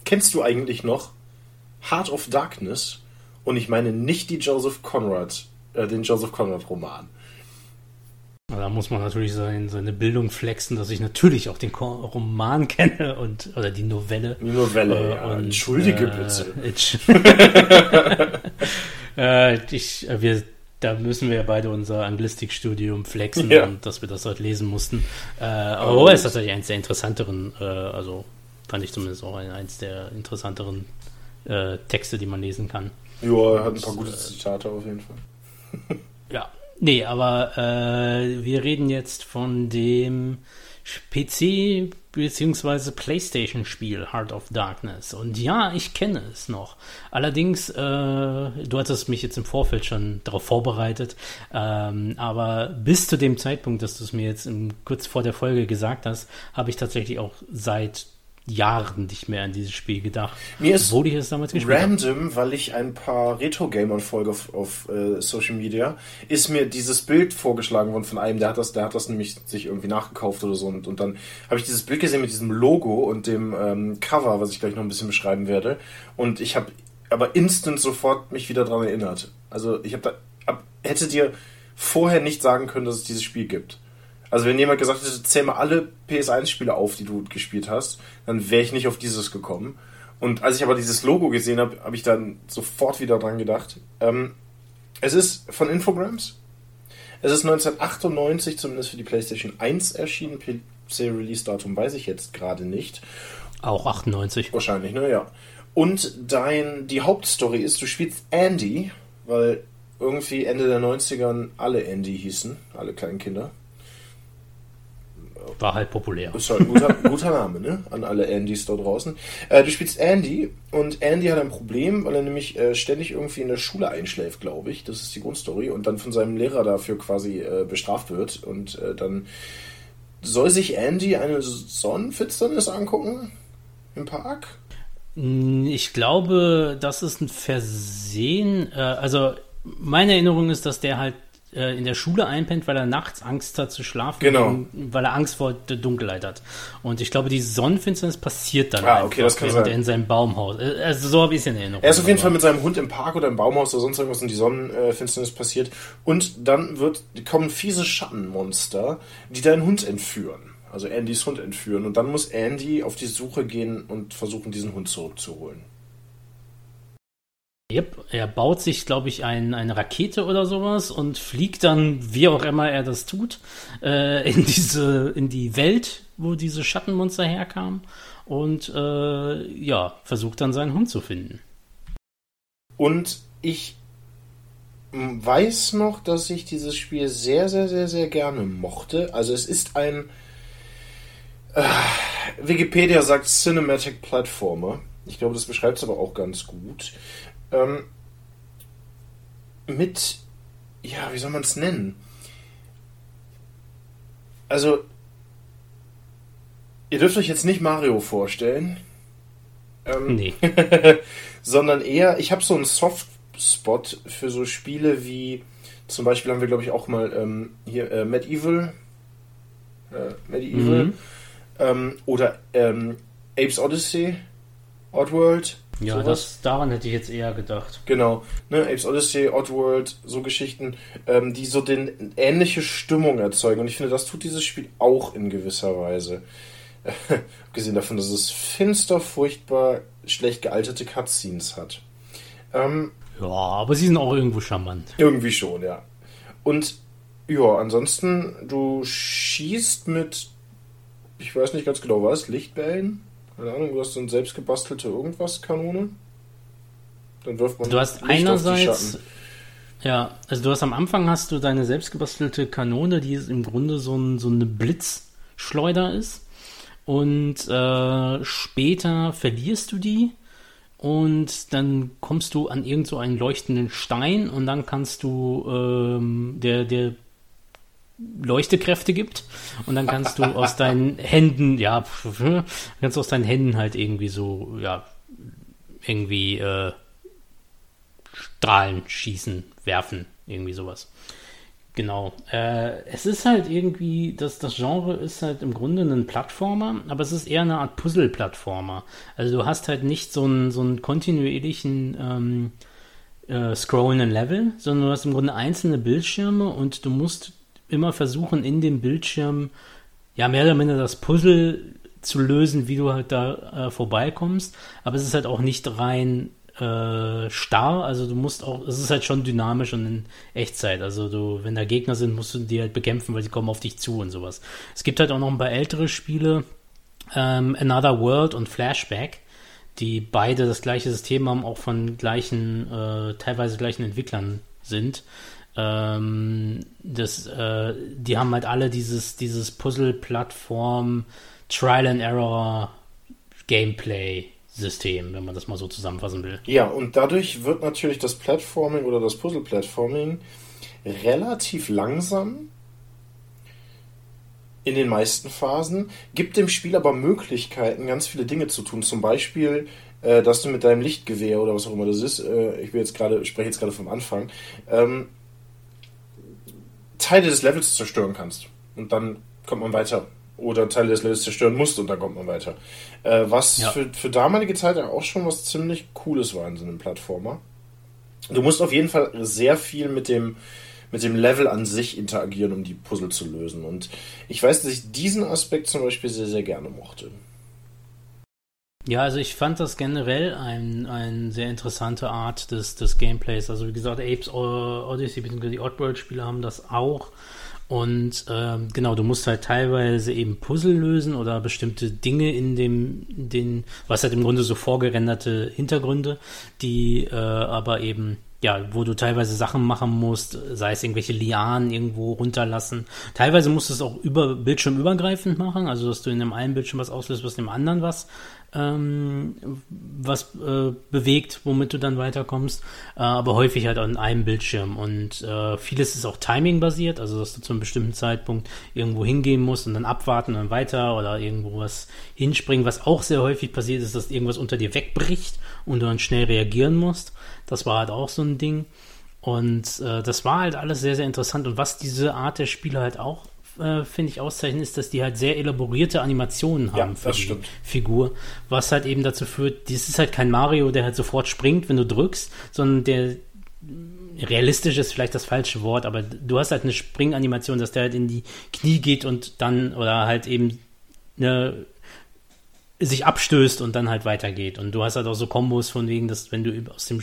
Kennst du eigentlich noch Heart of Darkness? Und ich meine nicht die Joseph Conrad, äh, den Joseph Conrad Roman. Da muss man natürlich sein, seine Bildung flexen, dass ich natürlich auch den Roman kenne und oder die Novelle. Die Novelle, äh, ja. Und, Entschuldige äh, bitte. (laughs) (laughs) äh, ich, äh, wir da müssen wir ja beide unser Anglistikstudium flexen (laughs) ja. und dass wir das heute lesen mussten. Äh, aber oh, ist tatsächlich eins der interessanteren, äh, also fand ich zumindest auch eins der interessanteren äh, Texte, die man lesen kann. Ja, er hat ein paar gute Zitate auf jeden Fall. ja, nee, aber äh, wir reden jetzt von dem PC bzw. PlayStation-Spiel Heart of Darkness. Und ja, ich kenne es noch. Allerdings, äh, du hattest mich jetzt im Vorfeld schon darauf vorbereitet, ähm, aber bis zu dem Zeitpunkt, dass du es mir jetzt im, kurz vor der Folge gesagt hast, habe ich tatsächlich auch seit Jahren nicht mehr an dieses Spiel gedacht. Mir ist ich es damals gespielt random, habe. weil ich ein paar Retro-Gamer folge auf, auf äh, Social Media, ist mir dieses Bild vorgeschlagen worden von einem, der hat das, der hat das nämlich sich irgendwie nachgekauft oder so und, und dann habe ich dieses Bild gesehen mit diesem Logo und dem ähm, Cover, was ich gleich noch ein bisschen beschreiben werde und ich habe aber instant sofort mich wieder daran erinnert. Also ich habe da ab, hätte dir vorher nicht sagen können, dass es dieses Spiel gibt. Also wenn jemand gesagt hätte, zähl mal alle PS1-Spiele auf, die du gespielt hast, dann wäre ich nicht auf dieses gekommen. Und als ich aber dieses Logo gesehen habe, habe ich dann sofort wieder dran gedacht. Ähm, es ist von Infogrames. Es ist 1998 zumindest für die PlayStation 1 erschienen. PC-Release-Datum weiß ich jetzt gerade nicht. Auch 98. Wahrscheinlich, ne? Ja. Und dein, die Hauptstory ist, du spielst Andy, weil irgendwie Ende der 90ern alle Andy hießen, alle kleinen Kinder. War halt populär. Ist halt ein guter, (laughs) guter Name, ne? An alle Andys da draußen. Äh, du spielst Andy und Andy hat ein Problem, weil er nämlich äh, ständig irgendwie in der Schule einschläft, glaube ich. Das ist die Grundstory. Und dann von seinem Lehrer dafür quasi äh, bestraft wird. Und äh, dann soll sich Andy eine Sonnenfinsternis angucken im Park? Ich glaube, das ist ein Versehen. Äh, also meine Erinnerung ist, dass der halt äh, in der Schule einpennt, weil er nachts Angst hat zu schlafen, genau. weil er Angst vor der Dunkelheit hat. Und ich glaube, die Sonnenfinsternis passiert dann ah, okay, das kann sein. in seinem Baumhaus. Äh, also so habe ich es in Erinnerung. Er ist auf jeden Fall mit seinem Hund im Park oder im Baumhaus oder sonst irgendwas und die Sonnenfinsternis passiert. Und dann wird, kommen fiese Schattenmonster, die deinen Hund entführen. Also Andys Hund entführen. Und dann muss Andy auf die Suche gehen und versuchen, diesen Hund zurückzuholen. Yep, er baut sich, glaube ich, ein, eine Rakete oder sowas und fliegt dann, wie auch immer er das tut, äh, in diese, in die Welt, wo diese Schattenmonster herkamen und äh, ja, versucht dann seinen Hund zu finden. Und ich weiß noch, dass ich dieses Spiel sehr, sehr, sehr, sehr gerne mochte. Also es ist ein äh, Wikipedia sagt Cinematic Platformer. Ich glaube, das beschreibt es aber auch ganz gut. Ähm, mit, ja, wie soll man es nennen? Also, ihr dürft euch jetzt nicht Mario vorstellen. Ähm, nee. (laughs) sondern eher, ich habe so einen Softspot für so Spiele wie, zum Beispiel haben wir, glaube ich, auch mal ähm, hier äh, Medieval. Äh, Medieval. Mhm. Ähm, oder ähm, Apes Odyssey, Oddworld. Ja, das, daran hätte ich jetzt eher gedacht. Genau, ne, Apes Odyssey, Oddworld, so Geschichten, ähm, die so den ähnliche Stimmung erzeugen. Und ich finde, das tut dieses Spiel auch in gewisser Weise. (laughs) Abgesehen davon, dass es finster, furchtbar, schlecht gealterte Cutscenes hat. Ähm, ja, aber sie sind auch irgendwo charmant. Irgendwie schon, ja. Und ja, ansonsten, du schießt mit ich weiß nicht ganz genau was, Lichtbällen? Keine Ahnung, du hast so eine selbstgebastelte irgendwas Kanone. Dann wirft man Du hast Licht einerseits ja, also du hast am Anfang hast du deine selbstgebastelte Kanone, die ist im Grunde so, ein, so eine Blitzschleuder ist. Und äh, später verlierst du die und dann kommst du an irgend so einen leuchtenden Stein und dann kannst du ähm, der der Leuchtekräfte gibt und dann kannst du aus deinen Händen, ja, kannst du aus deinen Händen halt irgendwie so, ja, irgendwie äh, Strahlen schießen, werfen, irgendwie sowas. Genau. Äh, es ist halt irgendwie, das, das Genre ist halt im Grunde ein Plattformer, aber es ist eher eine Art Puzzle-Plattformer. Also du hast halt nicht so einen, so einen kontinuierlichen ähm, äh, scrollenden Level, sondern du hast im Grunde einzelne Bildschirme und du musst immer versuchen, in dem Bildschirm ja mehr oder minder das Puzzle zu lösen, wie du halt da äh, vorbeikommst. Aber es ist halt auch nicht rein äh, starr, also du musst auch, es ist halt schon dynamisch und in Echtzeit. Also du, wenn da Gegner sind, musst du die halt bekämpfen, weil sie kommen auf dich zu und sowas. Es gibt halt auch noch ein paar ältere Spiele, ähm, Another World und Flashback, die beide das gleiche System haben, auch von gleichen, äh, teilweise gleichen Entwicklern sind. Ähm, das, äh, die haben halt alle dieses, dieses Puzzle-Plattform Trial and Error Gameplay System, wenn man das mal so zusammenfassen will. Ja, und dadurch wird natürlich das Platforming oder das Puzzle-Platforming relativ langsam in den meisten Phasen, gibt dem Spiel aber Möglichkeiten, ganz viele Dinge zu tun. Zum Beispiel, äh, dass du mit deinem Lichtgewehr oder was auch immer das ist, äh, ich will jetzt gerade, spreche jetzt gerade vom Anfang, ähm, Teile des Levels zerstören kannst. Und dann kommt man weiter. Oder Teile des Levels zerstören musst und dann kommt man weiter. Äh, was ja. für, für damalige Zeit auch schon was ziemlich Cooles war in so einem Plattformer. Du musst auf jeden Fall sehr viel mit dem, mit dem Level an sich interagieren, um die Puzzle zu lösen. Und ich weiß, dass ich diesen Aspekt zum Beispiel sehr, sehr gerne mochte. Ja, also ich fand das generell eine ein sehr interessante Art des, des Gameplays. Also wie gesagt, Apes Odyssey bzw. die Oddworld-Spiele haben das auch. Und ähm, genau, du musst halt teilweise eben Puzzle lösen oder bestimmte Dinge in dem, den, was halt im Grunde so vorgerenderte Hintergründe, die äh, aber eben ja, wo du teilweise Sachen machen musst, sei es irgendwelche Lianen irgendwo runterlassen. Teilweise musst du es auch über Bildschirmübergreifend machen, also dass du in dem einen Bildschirm was auslöst, was in dem anderen was ähm, was äh, bewegt, womit du dann weiterkommst, äh, aber häufig halt an einem Bildschirm. Und äh, vieles ist auch Timing-basiert, also dass du zu einem bestimmten Zeitpunkt irgendwo hingehen musst und dann abwarten und weiter oder irgendwo was hinspringen. Was auch sehr häufig passiert ist, dass irgendwas unter dir wegbricht und du dann schnell reagieren musst. Das war halt auch so ein Ding. Und äh, das war halt alles sehr, sehr interessant. Und was diese Art der Spiele halt auch äh, finde ich, auszeichnen, ist, dass die halt sehr elaborierte Animationen haben ja, für die stimmt. Figur. Was halt eben dazu führt, das ist halt kein Mario, der halt sofort springt, wenn du drückst, sondern der realistisch ist vielleicht das falsche Wort, aber du hast halt eine Springanimation, dass der halt in die Knie geht und dann oder halt eben eine, sich abstößt und dann halt weitergeht. Und du hast halt auch so Kombos von wegen, dass wenn du aus dem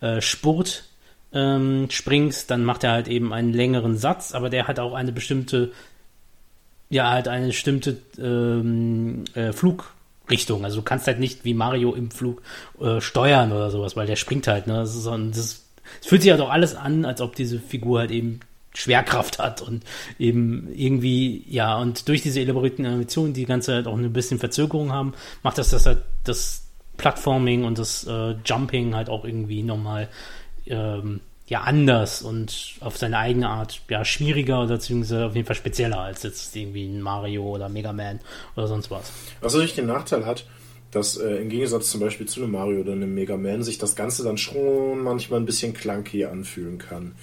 äh, Spurt ähm, springst, dann macht er halt eben einen längeren Satz, aber der hat auch eine bestimmte, ja, halt eine bestimmte ähm, äh, Flugrichtung. Also du kannst halt nicht wie Mario im Flug äh, steuern oder sowas, weil der springt halt, ne? Das ist, das es fühlt sich halt auch alles an, als ob diese Figur halt eben Schwerkraft hat und eben irgendwie, ja, und durch diese elaborierten Animationen, die ganze Zeit auch ein bisschen Verzögerung haben, macht das das halt das Plattforming und das äh, Jumping halt auch irgendwie nochmal ähm, ja anders und auf seine eigene Art ja schwieriger oder beziehungsweise auf jeden Fall spezieller als jetzt irgendwie ein Mario oder Mega Man oder sonst was. Was natürlich den Nachteil hat, dass äh, im Gegensatz zum Beispiel zu einem Mario oder einem Mega Man sich das Ganze dann schon manchmal ein bisschen clunky anfühlen kann.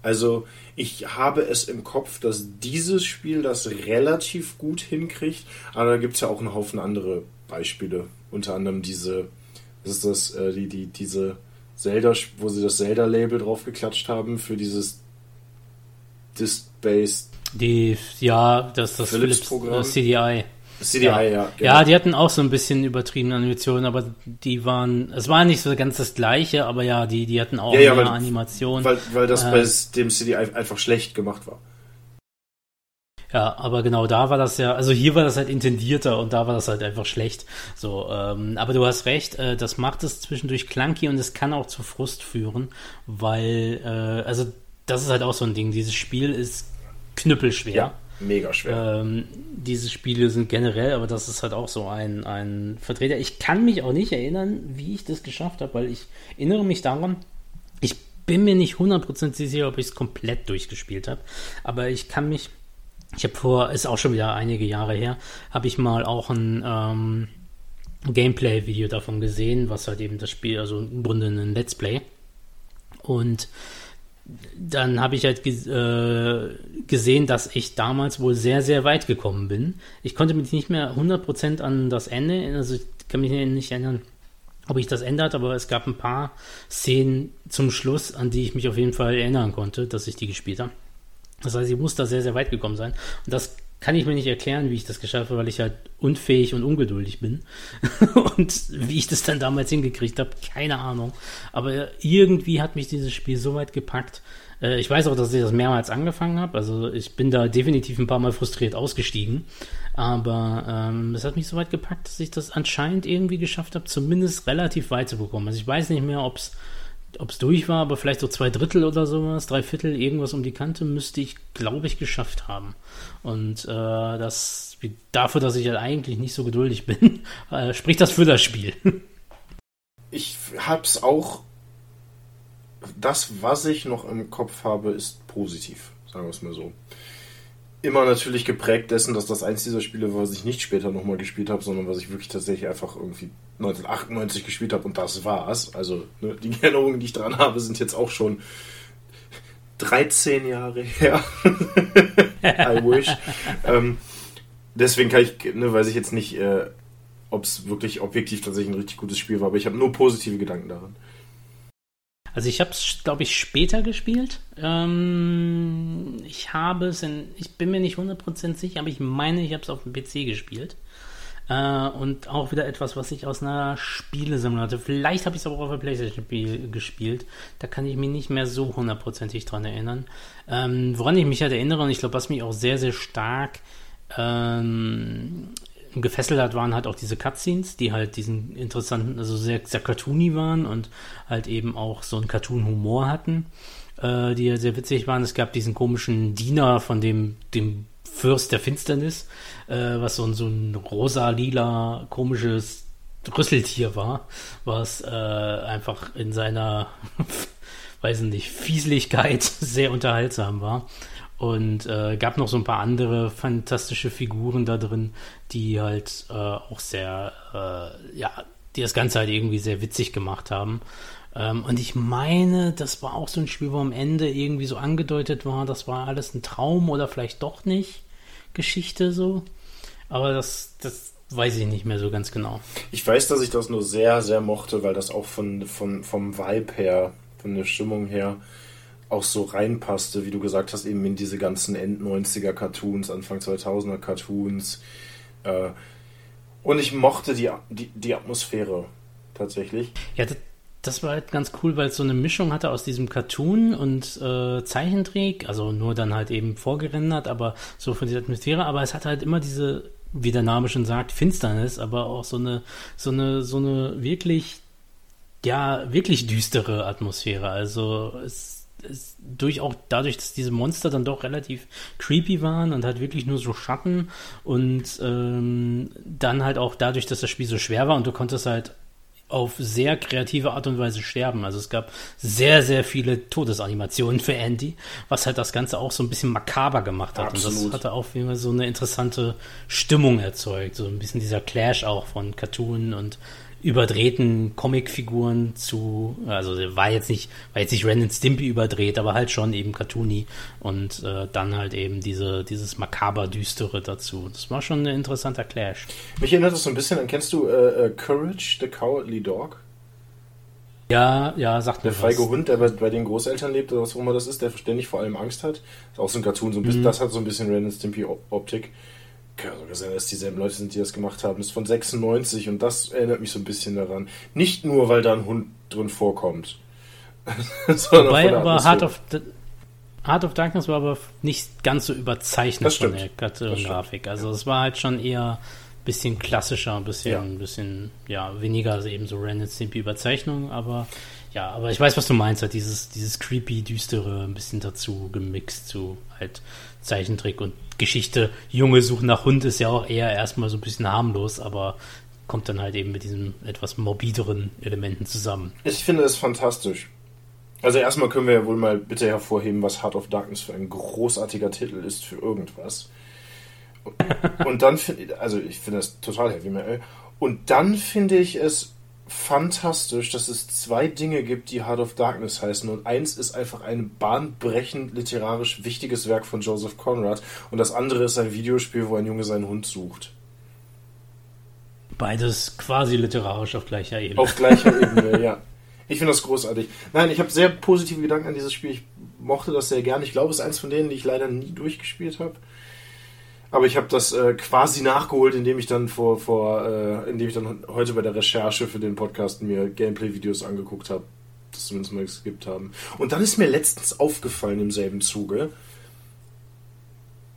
Also ich habe es im Kopf, dass dieses Spiel das relativ gut hinkriegt, aber da gibt es ja auch einen Haufen andere Beispiele. Unter anderem diese, was ist das, äh, die, die, diese Zelda, wo sie das Zelda-Label draufgeklatscht haben für dieses Disk-Based. Die, ja, das, das Philips-Programm. CDI. CDI, ja. Ja, genau. ja, die hatten auch so ein bisschen übertriebene Animationen, aber die waren, es war nicht so ganz das gleiche, aber ja, die, die hatten auch ja, ja, mehr weil, Animationen. Weil, weil das äh, bei dem CDI einfach schlecht gemacht war. Ja, aber genau da war das ja, also hier war das halt intendierter und da war das halt einfach schlecht. So, ähm, aber du hast recht, äh, das macht es zwischendurch clunky und es kann auch zu Frust führen, weil, äh, also das ist halt auch so ein Ding. Dieses Spiel ist knüppelschwer. Ja, mega schwer. Ähm, diese Spiele sind generell, aber das ist halt auch so ein, ein Vertreter. Ich kann mich auch nicht erinnern, wie ich das geschafft habe, weil ich erinnere mich daran, ich bin mir nicht 100% sicher, ob ich es komplett durchgespielt habe, aber ich kann mich ich habe vor, ist auch schon wieder einige Jahre her, habe ich mal auch ein ähm, Gameplay-Video davon gesehen, was halt eben das Spiel, also im Grunde ein Let's Play. Und dann habe ich halt äh, gesehen, dass ich damals wohl sehr, sehr weit gekommen bin. Ich konnte mich nicht mehr 100% an das Ende, also ich kann mich nicht erinnern, ob ich das ändert, aber es gab ein paar Szenen zum Schluss, an die ich mich auf jeden Fall erinnern konnte, dass ich die gespielt habe. Das heißt, ich muss da sehr, sehr weit gekommen sein. Und das kann ich mir nicht erklären, wie ich das geschafft habe, weil ich halt unfähig und ungeduldig bin. (laughs) und wie ich das dann damals hingekriegt habe, keine Ahnung. Aber irgendwie hat mich dieses Spiel so weit gepackt. Äh, ich weiß auch, dass ich das mehrmals angefangen habe. Also ich bin da definitiv ein paar Mal frustriert ausgestiegen. Aber ähm, es hat mich so weit gepackt, dass ich das anscheinend irgendwie geschafft habe, zumindest relativ weit zu bekommen. Also ich weiß nicht mehr, ob es ob es durch war, aber vielleicht so zwei Drittel oder sowas, drei Viertel, irgendwas um die Kante, müsste ich, glaube ich, geschafft haben. Und äh, das, dafür, dass ich halt eigentlich nicht so geduldig (laughs) bin, äh, spricht das für das Spiel. ich hab's auch. Das, was ich noch im Kopf habe, ist positiv, sagen wir es mal so immer natürlich geprägt dessen, dass das eins dieser Spiele war, was ich nicht später nochmal gespielt habe, sondern was ich wirklich tatsächlich einfach irgendwie 1998 gespielt habe und das war's. Also ne, die (laughs) Erinnerungen, die ich dran habe, sind jetzt auch schon 13 Jahre her. (laughs) I wish. ähm, deswegen kann ich, ne, weiß ich jetzt nicht, äh, ob es wirklich objektiv tatsächlich ein richtig gutes Spiel war, aber ich habe nur positive Gedanken daran. Also ich habe es, glaube ich, später gespielt. Ähm, ich habe es ich bin mir nicht 100% sicher, aber ich meine, ich habe es auf dem PC gespielt. Äh, und auch wieder etwas, was ich aus einer Spielesammlung hatte. Vielleicht habe ich es aber auch auf der Playstation gespielt. Da kann ich mich nicht mehr so hundertprozentig dran erinnern. Ähm, woran ich mich halt erinnere, und ich glaube, was mich auch sehr, sehr stark ähm, gefesselt hat, waren halt auch diese Cutscenes, die halt diesen interessanten, also sehr, sehr cartoony waren und halt eben auch so einen Cartoon-Humor hatten, äh, die ja sehr witzig waren. Es gab diesen komischen Diener von dem, dem Fürst der Finsternis, äh, was so ein, so ein rosa-lila komisches Rüsseltier war, was äh, einfach in seiner, (laughs) weiß nicht, Fieslichkeit (laughs) sehr unterhaltsam war. Und äh, gab noch so ein paar andere fantastische Figuren da drin, die halt äh, auch sehr, äh, ja, die das Ganze halt irgendwie sehr witzig gemacht haben. Ähm, und ich meine, das war auch so ein Spiel, wo am Ende irgendwie so angedeutet war, das war alles ein Traum oder vielleicht doch nicht Geschichte so. Aber das, das weiß ich nicht mehr so ganz genau. Ich weiß, dass ich das nur sehr, sehr mochte, weil das auch von, von, vom Vibe her, von der Stimmung her, auch so reinpasste, wie du gesagt hast, eben in diese ganzen End-90er Cartoons, Anfang 2000er Cartoons. Äh, und ich mochte die, die, die Atmosphäre tatsächlich. Ja, das, war halt ganz cool, weil es so eine Mischung hatte aus diesem Cartoon und äh, Zeichentrick, also nur dann halt eben vorgerendert, aber so von dieser Atmosphäre, aber es hatte halt immer diese, wie der Name schon sagt, Finsternis, aber auch so eine, so eine, so eine wirklich ja wirklich düstere Atmosphäre. Also es, es durch auch dadurch, dass diese Monster dann doch relativ creepy waren und halt wirklich nur so Schatten und ähm, dann halt auch dadurch, dass das Spiel so schwer war und du konntest halt auf sehr kreative Art und Weise sterben. Also es gab sehr, sehr viele Todesanimationen für Andy, was halt das Ganze auch so ein bisschen makaber gemacht hat. Absolut. Und das hatte auch wie so eine interessante Stimmung erzeugt. So ein bisschen dieser Clash auch von Cartoon und überdrehten Comicfiguren zu, also war jetzt nicht, war jetzt nicht Ren Stimpy überdreht, aber halt schon eben cartoony und äh, dann halt eben diese, dieses makaber düstere dazu. Das war schon ein interessanter Clash. Mich erinnert das so ein bisschen an, kennst du äh, äh Courage, the Cowardly Dog? Ja, ja, sagt mir Der feige was. Hund, der bei, bei, den Großeltern lebt oder was auch immer das ist, der ständig vor allem Angst hat. Ist auch so ein Cartoon, so ein bisschen, mhm. das hat so ein bisschen Ren Stimpy Optik kann sogar sein, dass dieselben Leute sind, die das gemacht haben. Ist von 96 und das erinnert mich so ein bisschen daran. Nicht nur, weil da ein Hund drin vorkommt. (laughs) Wobei aber Heart of, Heart of Darkness war aber nicht ganz so überzeichnet von der Grafik. Also es war halt schon eher ein bisschen klassischer, ein bisschen, ja. ein bisschen, ja, weniger eben so Random Stimpy Überzeichnung, aber ja, aber ich weiß, was du meinst, halt dieses, dieses creepy, düstere, ein bisschen dazu gemixt zu halt Zeichentrick und Geschichte. Junge suchen nach Hund ist ja auch eher erstmal so ein bisschen harmlos, aber kommt dann halt eben mit diesen etwas morbideren Elementen zusammen. Ich finde es fantastisch. Also erstmal können wir ja wohl mal bitte hervorheben, was Heart of Darkness für ein großartiger Titel ist für irgendwas. Und dann finde also ich finde das total heavy metal. Und dann finde ich es fantastisch, dass es zwei Dinge gibt, die Heart of Darkness heißen. Und eins ist einfach ein bahnbrechend literarisch wichtiges Werk von Joseph Conrad. Und das andere ist ein Videospiel, wo ein Junge seinen Hund sucht. Beides quasi literarisch auf gleicher Ebene. Auf gleicher Ebene, ja. Ich finde das großartig. Nein, ich habe sehr positive Gedanken an dieses Spiel. Ich mochte das sehr gern. Ich glaube, es ist eins von denen, die ich leider nie durchgespielt habe. Aber ich habe das äh, quasi nachgeholt, indem ich dann vor, vor äh, indem ich dann heute bei der Recherche für den Podcast mir Gameplay-Videos angeguckt habe, das zumindest mal geskippt haben. Und dann ist mir letztens aufgefallen im selben Zuge,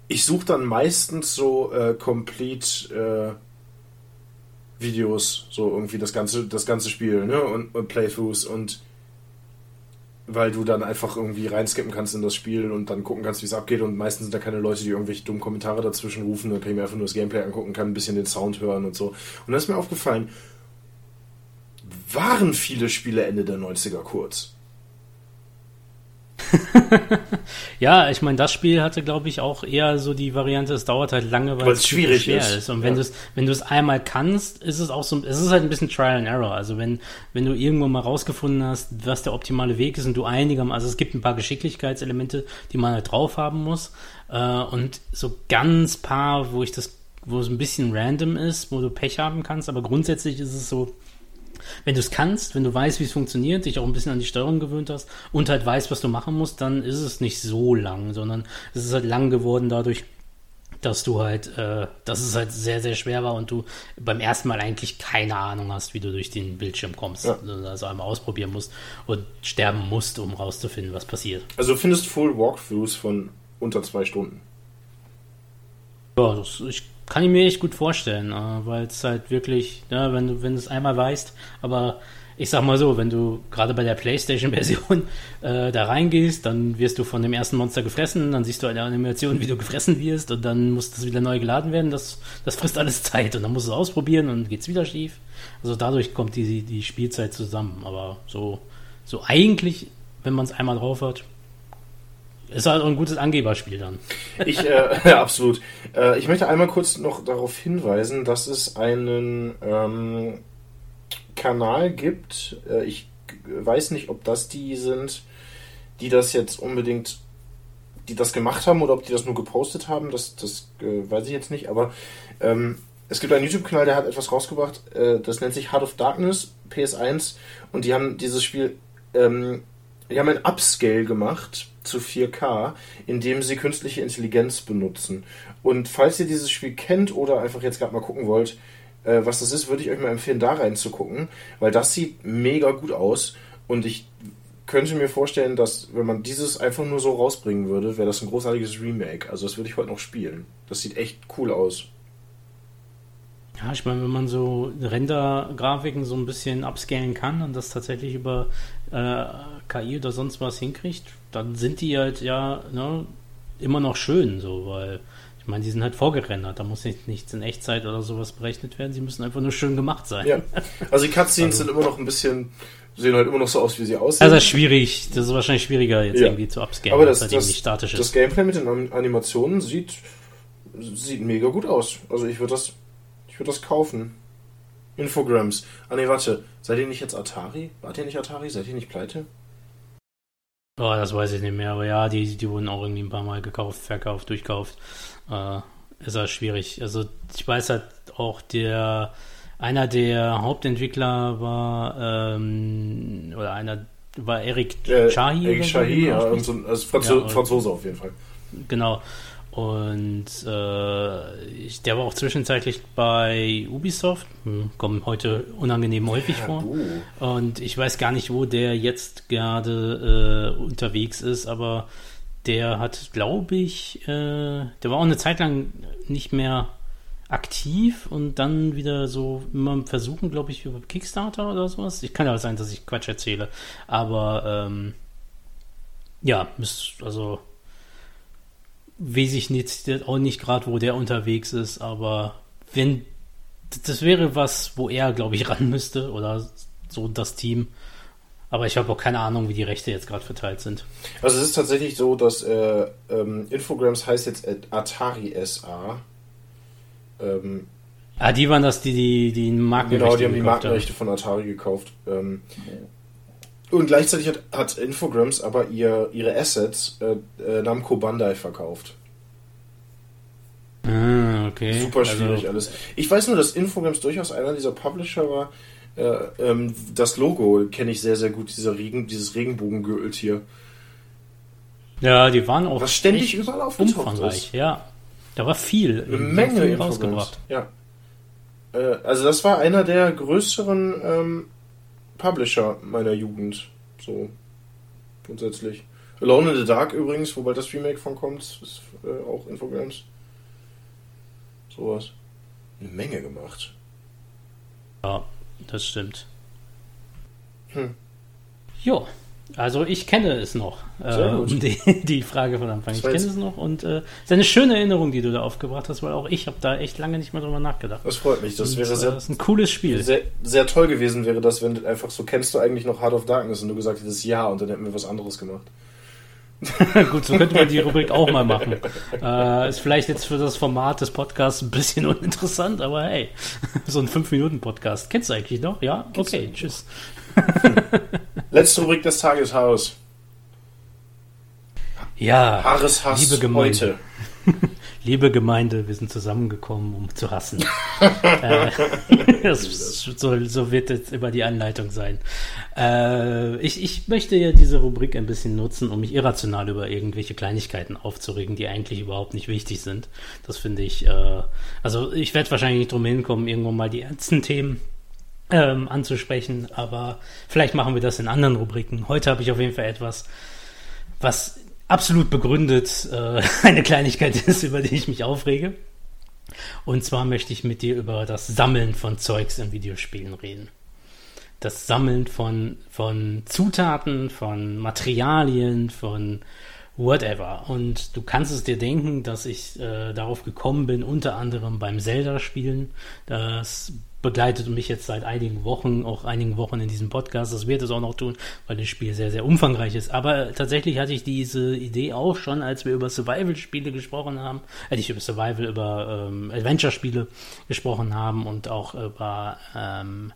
ich suche dann meistens so äh, Complete äh, Videos, so irgendwie das ganze, das ganze Spiel, ne? Und, und Playthroughs und weil du dann einfach irgendwie reinskippen kannst in das Spiel und dann gucken kannst, wie es abgeht. Und meistens sind da keine Leute, die irgendwelche dummen Kommentare dazwischen rufen. Dann kann ich mir einfach nur das Gameplay angucken, kann ein bisschen den Sound hören und so. Und dann ist mir aufgefallen, waren viele Spiele Ende der 90er kurz. (laughs) ja, ich meine, das Spiel hatte, glaube ich, auch eher so die Variante, es dauert halt lange, weil es schwierig schwer ist. ist. Und wenn ja. du es, wenn du es einmal kannst, ist es auch so, es ist halt ein bisschen Trial and Error. Also wenn, wenn du irgendwo mal rausgefunden hast, was der optimale Weg ist und du einigermaßen, also es gibt ein paar Geschicklichkeitselemente, die man halt drauf haben muss. Äh, und so ganz paar, wo ich das, wo es ein bisschen random ist, wo du Pech haben kannst, aber grundsätzlich ist es so, wenn du es kannst, wenn du weißt, wie es funktioniert, dich auch ein bisschen an die Steuerung gewöhnt hast und halt weißt, was du machen musst, dann ist es nicht so lang, sondern es ist halt lang geworden dadurch, dass du halt, äh, dass es halt sehr, sehr schwer war und du beim ersten Mal eigentlich keine Ahnung hast, wie du durch den Bildschirm kommst. Ja. Also einmal ausprobieren musst und sterben musst, um rauszufinden, was passiert. Also du findest Full Walkthroughs von unter zwei Stunden. Ja, das, ich kann ich mir echt gut vorstellen, äh, weil es halt wirklich, ja, wenn du, wenn du es einmal weißt, aber ich sag mal so, wenn du gerade bei der PlayStation-Version äh, da reingehst, dann wirst du von dem ersten Monster gefressen, dann siehst du eine Animation, wie du gefressen wirst und dann muss das wieder neu geladen werden. Das, das frisst alles Zeit und dann musst du es ausprobieren und geht's wieder schief. Also dadurch kommt die, die Spielzeit zusammen. Aber so, so eigentlich, wenn man es einmal drauf hat, ist auch ein gutes Angeberspiel dann. Ich, äh, (laughs) absolut. Äh, ich möchte einmal kurz noch darauf hinweisen, dass es einen ähm, Kanal gibt. Äh, ich weiß nicht, ob das die sind, die das jetzt unbedingt, die das gemacht haben oder ob die das nur gepostet haben. Das, das äh, weiß ich jetzt nicht. Aber ähm, es gibt einen YouTube-Kanal, der hat etwas rausgebracht. Äh, das nennt sich Heart of Darkness PS1 und die haben dieses Spiel ähm, die haben ein Upscale gemacht zu 4K, indem sie künstliche Intelligenz benutzen. Und falls ihr dieses Spiel kennt oder einfach jetzt gerade mal gucken wollt, äh, was das ist, würde ich euch mal empfehlen, da reinzugucken, weil das sieht mega gut aus und ich könnte mir vorstellen, dass wenn man dieses einfach nur so rausbringen würde, wäre das ein großartiges Remake. Also das würde ich heute noch spielen. Das sieht echt cool aus. Ja, ich meine, wenn man so Render-Grafiken so ein bisschen upscalen kann und das tatsächlich über äh, KI oder sonst was hinkriegt, dann sind die halt ja ne, immer noch schön, so, weil ich meine, die sind halt vorgerendert, da muss nicht, nichts in Echtzeit oder sowas berechnet werden, sie müssen einfach nur schön gemacht sein. Ja, also die Cutscenes also, sind immer noch ein bisschen, sehen halt immer noch so aus, wie sie aussehen. Also das ist schwierig, das ist wahrscheinlich schwieriger jetzt ja. irgendwie zu upscalen, aber das, halt das, statisch das Gameplay mit den Animationen sieht, sieht mega gut aus. Also ich würde das, ich würde das kaufen. Infograms. Ah ne, warte. Seid ihr nicht jetzt Atari? Wart ihr nicht Atari? Seid ihr nicht pleite? Oh, das weiß ich nicht mehr, aber ja, die, die wurden auch irgendwie ein paar Mal gekauft, verkauft, durchkauft. Äh, ist ja schwierig. Also ich weiß halt auch, der einer der Hauptentwickler war ähm, oder einer war Eric äh, Chahi. Eric Chahi, ja, so, also Franzo ja, Franzose auf jeden Fall. Genau. Und äh, ich, der war auch zwischenzeitlich bei Ubisoft, hm, kommen heute unangenehm häufig ja, vor. Du. Und ich weiß gar nicht, wo der jetzt gerade äh, unterwegs ist, aber der hat, glaube ich, äh, der war auch eine Zeit lang nicht mehr aktiv und dann wieder so immer versuchen, glaube ich, über Kickstarter oder sowas. Ich kann ja sein, dass ich Quatsch erzähle, aber ähm, ja, also weiß ich nicht, auch nicht gerade, wo der unterwegs ist, aber wenn das wäre was, wo er, glaube ich, (laughs) ran müsste oder so das Team. Aber ich habe auch keine Ahnung, wie die Rechte jetzt gerade verteilt sind. Also es ist tatsächlich so, dass äh, ähm, Infogrames heißt jetzt Atari SA. Ähm, ah, die waren das, die die, die Markenrechte Genau, die haben die Markenrechte haben. von Atari gekauft. Ähm, und gleichzeitig hat, hat Infogrames aber ihr, ihre Assets äh, äh, Namco Bandai verkauft. Ah, okay. Super also schwierig also, alles. Ich weiß nur, dass Infogrames durchaus einer dieser Publisher war. Äh, ähm, das Logo kenne ich sehr, sehr gut, dieser Regen, dieses Regenbogengürteltier. Ja, die waren auch Was ständig überall aufgetaucht ist. Ja, da war viel. Eine Menge viel rausgebracht. Ja. Äh, also das war einer der größeren ähm, Publisher meiner Jugend. So. Grundsätzlich. Alone in the Dark übrigens, wobei das Remake von kommt, ist äh, auch Infogrames. Sowas. Eine Menge gemacht. Ja, das stimmt. Hm. Jo, also ich kenne es noch. Äh, die, die, Frage von Anfang. Ich kenne es noch und äh, es ist eine schöne Erinnerung, die du da aufgebracht hast, weil auch ich habe da echt lange nicht mehr drüber nachgedacht. Das freut mich. Das und, wäre sehr, das ist ein cooles Spiel. Sehr, sehr toll gewesen wäre das, wenn du einfach so kennst du eigentlich noch Heart of Darkness und du gesagt hättest ja und dann hätten wir was anderes gemacht. (laughs) Gut, so könnte man die Rubrik auch mal machen. Äh, ist vielleicht jetzt für das Format des Podcasts ein bisschen (laughs) uninteressant, aber hey, (laughs) so ein 5-Minuten-Podcast. Kennst du eigentlich noch? Ja? Okay, tschüss. Letzte Rubrik des Tages, Haus. Ja, Haareshass liebe Gemeinde. heute. (laughs) liebe Gemeinde, wir sind zusammengekommen, um zu hassen. (laughs) äh, (laughs) so, so, wird jetzt immer die Anleitung sein. Äh, ich, ich möchte ja diese Rubrik ein bisschen nutzen, um mich irrational über irgendwelche Kleinigkeiten aufzuregen, die eigentlich überhaupt nicht wichtig sind. Das finde ich, äh, also ich werde wahrscheinlich nicht drum hinkommen, irgendwann mal die ernsten Themen ähm, anzusprechen, aber vielleicht machen wir das in anderen Rubriken. Heute habe ich auf jeden Fall etwas, was absolut begründet äh, (laughs) eine Kleinigkeit ist, über die ich mich aufrege. Und zwar möchte ich mit dir über das Sammeln von Zeugs in Videospielen reden. Das Sammeln von, von Zutaten, von Materialien, von whatever. Und du kannst es dir denken, dass ich äh, darauf gekommen bin, unter anderem beim Zelda-Spielen. Das begleitet mich jetzt seit einigen Wochen, auch einigen Wochen in diesem Podcast. Das wird es auch noch tun, weil das Spiel sehr, sehr umfangreich ist. Aber tatsächlich hatte ich diese Idee auch schon, als wir über Survival-Spiele gesprochen haben, äh, nicht über Survival, über ähm, Adventure-Spiele gesprochen haben und auch über ähm,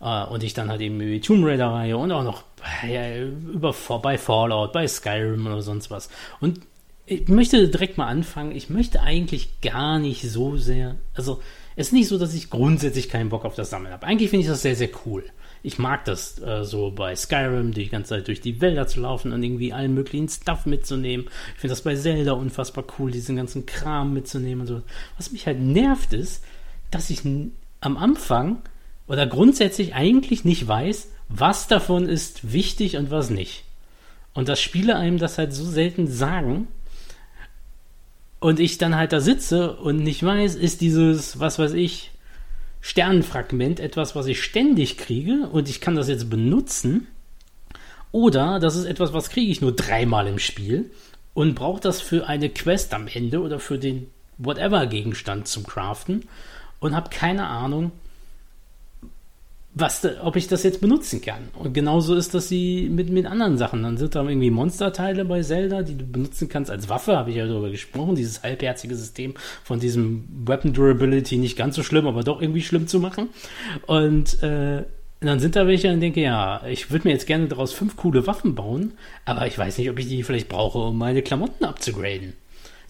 äh, und ich dann halt eben die Tomb Raider-Reihe und auch noch ja, über bei Fallout, bei Skyrim oder sonst was. Und ich möchte direkt mal anfangen. Ich möchte eigentlich gar nicht so sehr, also es ist nicht so, dass ich grundsätzlich keinen Bock auf das Sammeln habe. Eigentlich finde ich das sehr, sehr cool. Ich mag das äh, so bei Skyrim, die ganze Zeit durch die Wälder zu laufen und irgendwie allen möglichen Stuff mitzunehmen. Ich finde das bei Zelda unfassbar cool, diesen ganzen Kram mitzunehmen und so. Was mich halt nervt ist, dass ich am Anfang oder grundsätzlich eigentlich nicht weiß, was davon ist wichtig und was nicht. Und dass Spiele einem das halt so selten sagen, und ich dann halt da sitze und nicht weiß, ist dieses, was weiß ich, Sternenfragment etwas, was ich ständig kriege und ich kann das jetzt benutzen. Oder das ist etwas, was kriege ich nur dreimal im Spiel und brauche das für eine Quest am Ende oder für den whatever Gegenstand zum Craften und habe keine Ahnung, was, ob ich das jetzt benutzen kann. Und genauso ist das sie mit, mit anderen Sachen. Dann sind da irgendwie Monsterteile bei Zelda, die du benutzen kannst als Waffe, habe ich ja darüber gesprochen, dieses halbherzige System von diesem Weapon Durability nicht ganz so schlimm, aber doch irgendwie schlimm zu machen. Und äh, dann sind da welche und denke, ja, ich würde mir jetzt gerne daraus fünf coole Waffen bauen, aber ich weiß nicht, ob ich die vielleicht brauche, um meine Klamotten abzugraden.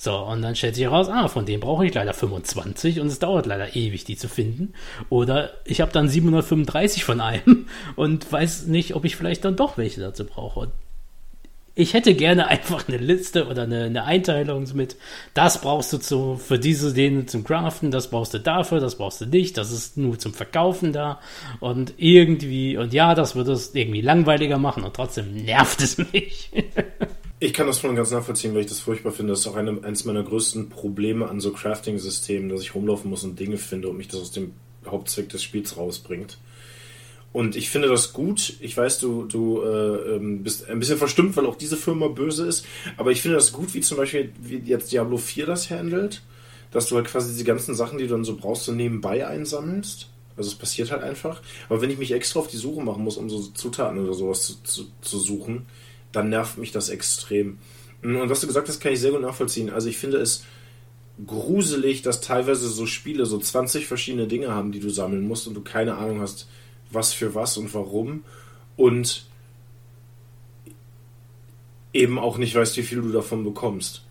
So, und dann stellt sich heraus, ah, von denen brauche ich leider 25 und es dauert leider ewig, die zu finden. Oder ich habe dann 735 von einem (laughs) und weiß nicht, ob ich vielleicht dann doch welche dazu brauche. Ich hätte gerne einfach eine Liste oder eine, eine Einteilung mit, das brauchst du zu, für diese Dänen zum Craften, das brauchst du dafür, das brauchst du nicht, das ist nur zum Verkaufen da und irgendwie, und ja, das würde es irgendwie langweiliger machen und trotzdem nervt es (laughs) mich. Ich kann das und ganz nachvollziehen, weil ich das furchtbar finde. Das ist auch eine, eines meiner größten Probleme an so Crafting-Systemen, dass ich rumlaufen muss und Dinge finde und mich das aus dem Hauptzweck des Spiels rausbringt. Und ich finde das gut. Ich weiß, du, du äh, ähm, bist ein bisschen verstimmt, weil auch diese Firma böse ist. Aber ich finde das gut, wie zum Beispiel wie jetzt Diablo 4 das handelt. Dass du halt quasi diese ganzen Sachen, die du dann so brauchst, so nebenbei einsammelst. Also es passiert halt einfach. Aber wenn ich mich extra auf die Suche machen muss, um so Zutaten oder sowas zu, zu, zu suchen, dann nervt mich das extrem. Und was du gesagt hast, kann ich sehr gut nachvollziehen. Also ich finde es gruselig, dass teilweise so Spiele so 20 verschiedene Dinge haben, die du sammeln musst und du keine Ahnung hast, was für was und warum. Und eben auch nicht weißt, wie viel du davon bekommst.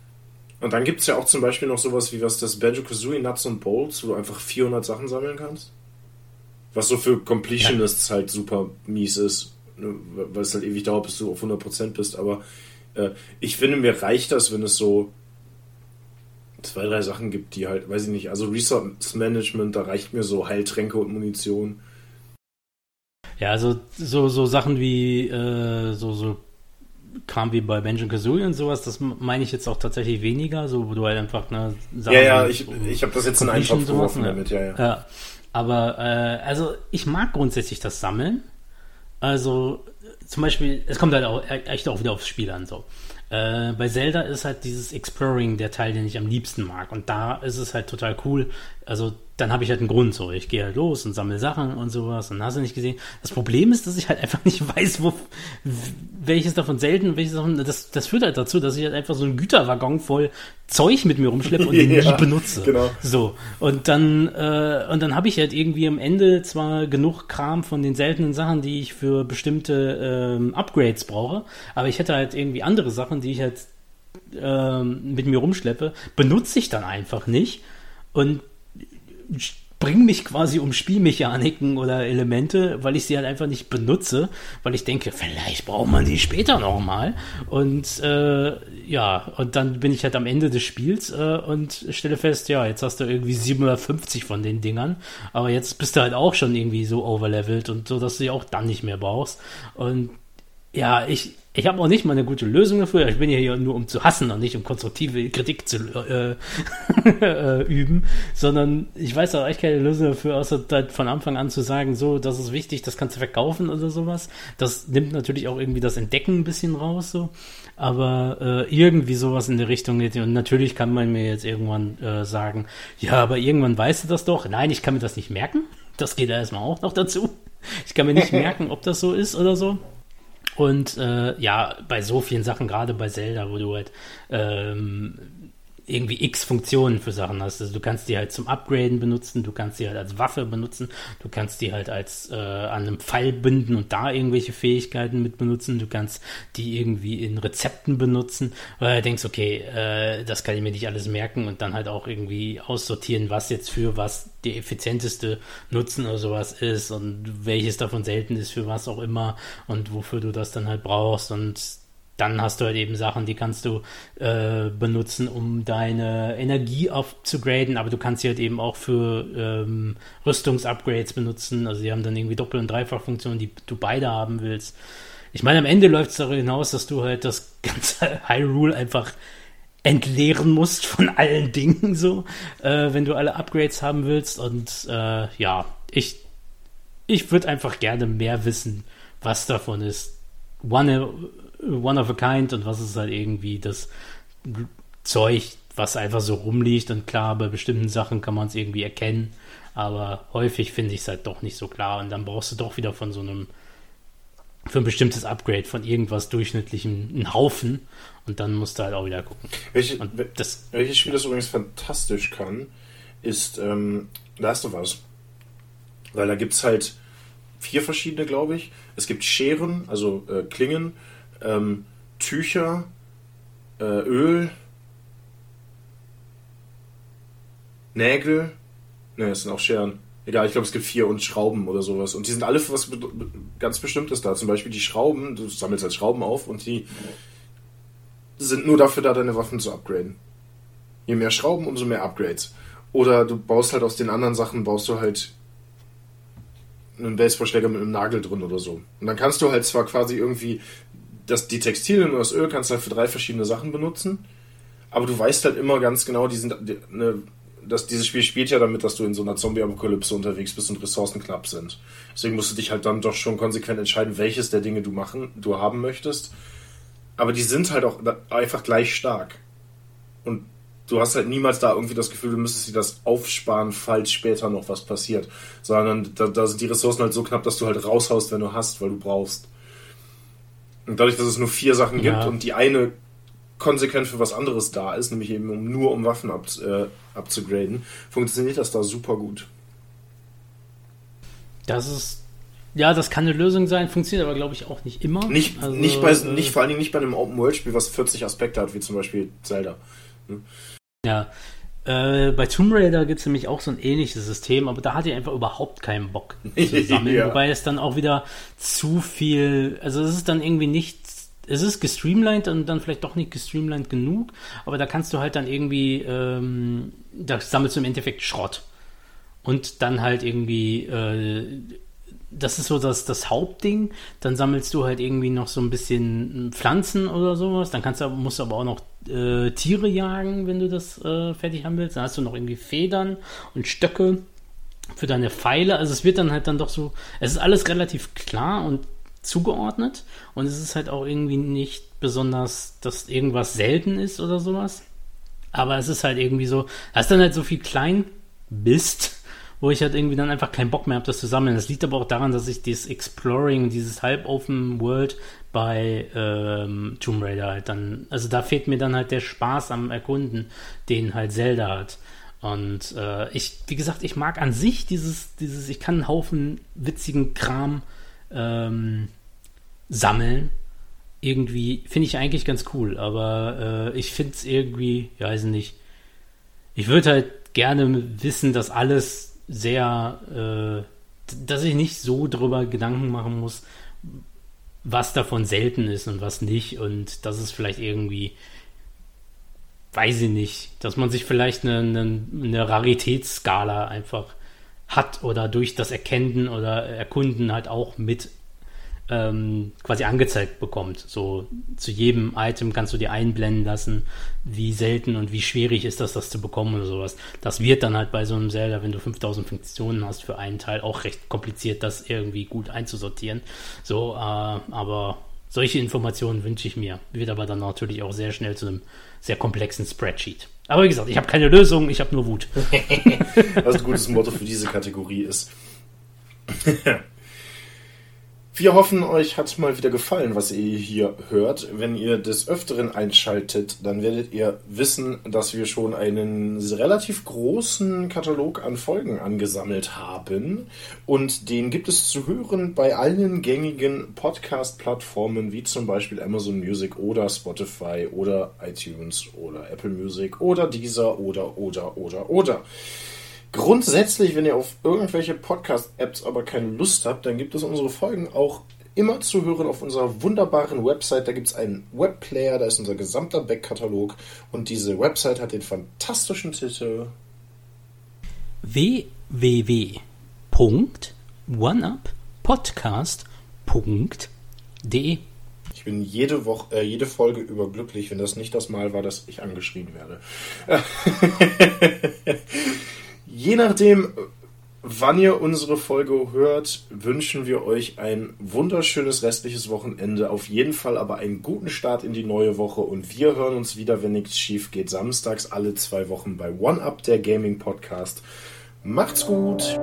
Und dann gibt es ja auch zum Beispiel noch sowas wie was das Banjo Kazooie Nuts und Bolts, wo du einfach 400 Sachen sammeln kannst. Was so für Completionists ja. halt super mies ist. Ne, weil es halt ewig dauert, bis du auf 100% bist. Aber äh, ich finde, mir reicht das, wenn es so zwei, drei Sachen gibt, die halt, weiß ich nicht, also Resource Management, da reicht mir so Heiltränke und Munition. Ja, also so, so Sachen wie äh, so, so Kram wie bei Benjamin Kazooie und sowas, das meine ich jetzt auch tatsächlich weniger, so wo du halt einfach ne, Sachen Ja, ja, ich, ich habe das jetzt in einen Topf geworfen damit, ja, ja. ja. Aber äh, also ich mag grundsätzlich das Sammeln. Also zum Beispiel, es kommt halt auch echt auch wieder aufs Spiel an. So. Äh, bei Zelda ist halt dieses Exploring der Teil, den ich am liebsten mag. Und da ist es halt total cool. Also dann habe ich halt einen Grund so. Ich gehe halt los und sammle Sachen und sowas und hast du nicht gesehen. Das Problem ist, dass ich halt einfach nicht (laughs) weiß, wo, welches davon selten, welches davon, das, das führt halt dazu, dass ich halt einfach so einen Güterwaggon voll Zeug mit mir rumschleppe und (laughs) den ja, nie benutze. Genau. So. Und dann, äh, und dann habe ich halt irgendwie am Ende zwar genug Kram von den seltenen Sachen, die ich für bestimmte ähm, Upgrades brauche, aber ich hätte halt irgendwie andere Sachen, die ich halt ähm, mit mir rumschleppe, benutze ich dann einfach nicht. Und bringe mich quasi um Spielmechaniken oder Elemente, weil ich sie halt einfach nicht benutze, weil ich denke, vielleicht braucht man die später nochmal. Und äh, ja, und dann bin ich halt am Ende des Spiels äh, und stelle fest, ja, jetzt hast du irgendwie 750 von den Dingern, aber jetzt bist du halt auch schon irgendwie so overlevelt und so, dass du sie auch dann nicht mehr brauchst. Und ja, ich, ich habe auch nicht mal eine gute Lösung dafür. Ich bin ja hier nur, um zu hassen und nicht um konstruktive Kritik zu äh, (laughs) äh, üben, sondern ich weiß auch echt keine Lösung dafür, außer halt von Anfang an zu sagen, so, das ist wichtig, das kannst du verkaufen oder sowas. Das nimmt natürlich auch irgendwie das Entdecken ein bisschen raus, so. Aber äh, irgendwie sowas in der Richtung. Und natürlich kann man mir jetzt irgendwann äh, sagen, ja, aber irgendwann weißt du das doch. Nein, ich kann mir das nicht merken. Das geht ja erstmal auch noch dazu. Ich kann mir nicht (laughs) merken, ob das so ist oder so. Und äh, ja, bei so vielen Sachen, gerade bei Zelda, wo du halt ähm, irgendwie x Funktionen für Sachen hast. Also du kannst die halt zum Upgraden benutzen, du kannst die halt als Waffe benutzen, du kannst die halt als äh, an einem Pfeil binden und da irgendwelche Fähigkeiten mit benutzen, du kannst die irgendwie in Rezepten benutzen, weil du denkst, okay, äh, das kann ich mir nicht alles merken und dann halt auch irgendwie aussortieren, was jetzt für was die effizienteste Nutzen oder sowas ist und welches davon selten ist für was auch immer und wofür du das dann halt brauchst und dann hast du halt eben Sachen, die kannst du äh, benutzen, um deine Energie aufzugraden, aber du kannst sie halt eben auch für ähm, Rüstungsupgrades benutzen. Also die haben dann irgendwie Doppel- und Dreifachfunktionen, die du beide haben willst. Ich meine, am Ende läuft es darüber hinaus, dass du halt das (laughs) ganze Hyrule einfach entleeren musst von allen Dingen, so, äh, wenn du alle Upgrades haben willst. Und äh, ja, ich, ich würde einfach gerne mehr wissen, was davon ist. One, one of a kind und was ist halt irgendwie das Zeug, was einfach so rumliegt. Und klar, bei bestimmten Sachen kann man es irgendwie erkennen. Aber häufig finde ich es halt doch nicht so klar. Und dann brauchst du doch wieder von so einem für ein bestimmtes Upgrade von irgendwas Durchschnittlichem einen Haufen und dann musst du halt auch wieder gucken. Welche, das, welches Spiel das übrigens fantastisch kann, ist ähm, Last of Us. Weil da gibt es halt vier verschiedene, glaube ich. Es gibt Scheren, also äh, Klingen, ähm, Tücher, äh, Öl, Nägel. Ne, es sind auch Scheren. Egal, ich glaube, es gibt vier und Schrauben oder sowas. Und die sind alle für was ganz Bestimmtes da. Zum Beispiel die Schrauben, du sammelst halt Schrauben auf und die sind nur dafür da, deine Waffen zu upgraden. Je mehr Schrauben, umso mehr Upgrades. Oder du baust halt aus den anderen Sachen, baust du halt einen Baseballschläger mit einem Nagel drin oder so. Und dann kannst du halt zwar quasi irgendwie das, die Textilien und das Öl kannst du halt für drei verschiedene Sachen benutzen, aber du weißt halt immer ganz genau, die sind eine das, dieses Spiel spielt ja damit, dass du in so einer Zombie-Apokalypse unterwegs bist und Ressourcen knapp sind. Deswegen musst du dich halt dann doch schon konsequent entscheiden, welches der Dinge du machen, du haben möchtest. Aber die sind halt auch einfach gleich stark. Und du hast halt niemals da irgendwie das Gefühl, du müsstest dir das aufsparen, falls später noch was passiert. Sondern da, da sind die Ressourcen halt so knapp, dass du halt raushaust, wenn du hast, weil du brauchst. Und dadurch, dass es nur vier Sachen ja. gibt und die eine konsequent für was anderes da ist, nämlich eben um, nur um Waffen ab, äh, abzugraden, funktioniert das da super gut. Das ist ja, das kann eine Lösung sein, funktioniert aber, glaube ich, auch nicht immer. Nicht, also, nicht, bei, äh, nicht vor allen Dingen nicht bei einem Open-World-Spiel, was 40 Aspekte hat, wie zum Beispiel Zelda. Hm? Ja. Äh, bei Tomb Raider gibt es nämlich auch so ein ähnliches System, aber da hatte ich einfach überhaupt keinen Bock zu (laughs) sammeln. ja. Wobei es dann auch wieder zu viel, also es ist dann irgendwie nicht es ist gestreamlined und dann vielleicht doch nicht gestreamlined genug, aber da kannst du halt dann irgendwie, ähm, da sammelst du im Endeffekt Schrott. Und dann halt irgendwie, äh, das ist so das, das Hauptding. Dann sammelst du halt irgendwie noch so ein bisschen Pflanzen oder sowas. Dann kannst du, musst du aber auch noch äh, Tiere jagen, wenn du das äh, fertig haben willst. Dann hast du noch irgendwie Federn und Stöcke für deine Pfeile. Also es wird dann halt dann doch so, es ist alles relativ klar und zugeordnet und es ist halt auch irgendwie nicht besonders, dass irgendwas selten ist oder sowas. Aber es ist halt irgendwie so, da ist dann halt so viel Kleinbist, wo ich halt irgendwie dann einfach keinen Bock mehr habe, das zu sammeln. Das liegt aber auch daran, dass ich dieses Exploring, dieses halb-open World bei ähm, Tomb Raider halt dann, also da fehlt mir dann halt der Spaß am Erkunden, den halt Zelda hat. Und äh, ich, wie gesagt, ich mag an sich dieses, dieses, ich kann einen Haufen witzigen Kram ähm, sammeln. Irgendwie finde ich eigentlich ganz cool, aber äh, ich finde es irgendwie, ich weiß nicht. Ich würde halt gerne wissen, dass alles sehr, äh, dass ich nicht so drüber Gedanken machen muss, was davon selten ist und was nicht. Und dass es vielleicht irgendwie, weiß ich nicht, dass man sich vielleicht eine, eine, eine Raritätsskala einfach hat oder durch das Erkennen oder Erkunden halt auch mit ähm, quasi angezeigt bekommt. So zu jedem Item kannst du dir einblenden lassen, wie selten und wie schwierig ist das, das zu bekommen oder sowas. Das wird dann halt bei so einem Zelda, wenn du 5000 Funktionen hast für einen Teil, auch recht kompliziert, das irgendwie gut einzusortieren. So, äh, aber solche Informationen wünsche ich mir. Wird aber dann natürlich auch sehr schnell zu einem sehr komplexen Spreadsheet. Aber wie gesagt, ich habe keine Lösung, ich habe nur Wut. (laughs) (laughs) Was ein gutes Motto für diese Kategorie ist. (laughs) Wir hoffen, euch hat mal wieder gefallen, was ihr hier hört. Wenn ihr des Öfteren einschaltet, dann werdet ihr wissen, dass wir schon einen relativ großen Katalog an Folgen angesammelt haben. Und den gibt es zu hören bei allen gängigen Podcast-Plattformen, wie zum Beispiel Amazon Music oder Spotify oder iTunes oder Apple Music oder dieser oder oder oder oder. Grundsätzlich, wenn ihr auf irgendwelche Podcast-Apps aber keine Lust habt, dann gibt es unsere Folgen auch immer zu hören auf unserer wunderbaren Website. Da gibt es einen Webplayer, da ist unser gesamter Backkatalog und diese Website hat den fantastischen Titel www.oneuppodcast.de Ich bin jede Woche, äh, jede Folge über glücklich, wenn das nicht das Mal war, dass ich angeschrien werde. (laughs) Je nachdem, wann ihr unsere Folge hört, wünschen wir euch ein wunderschönes restliches Wochenende. Auf jeden Fall aber einen guten Start in die neue Woche und wir hören uns wieder, wenn nichts schief geht, samstags alle zwei Wochen bei One Up, der Gaming Podcast. Macht's gut!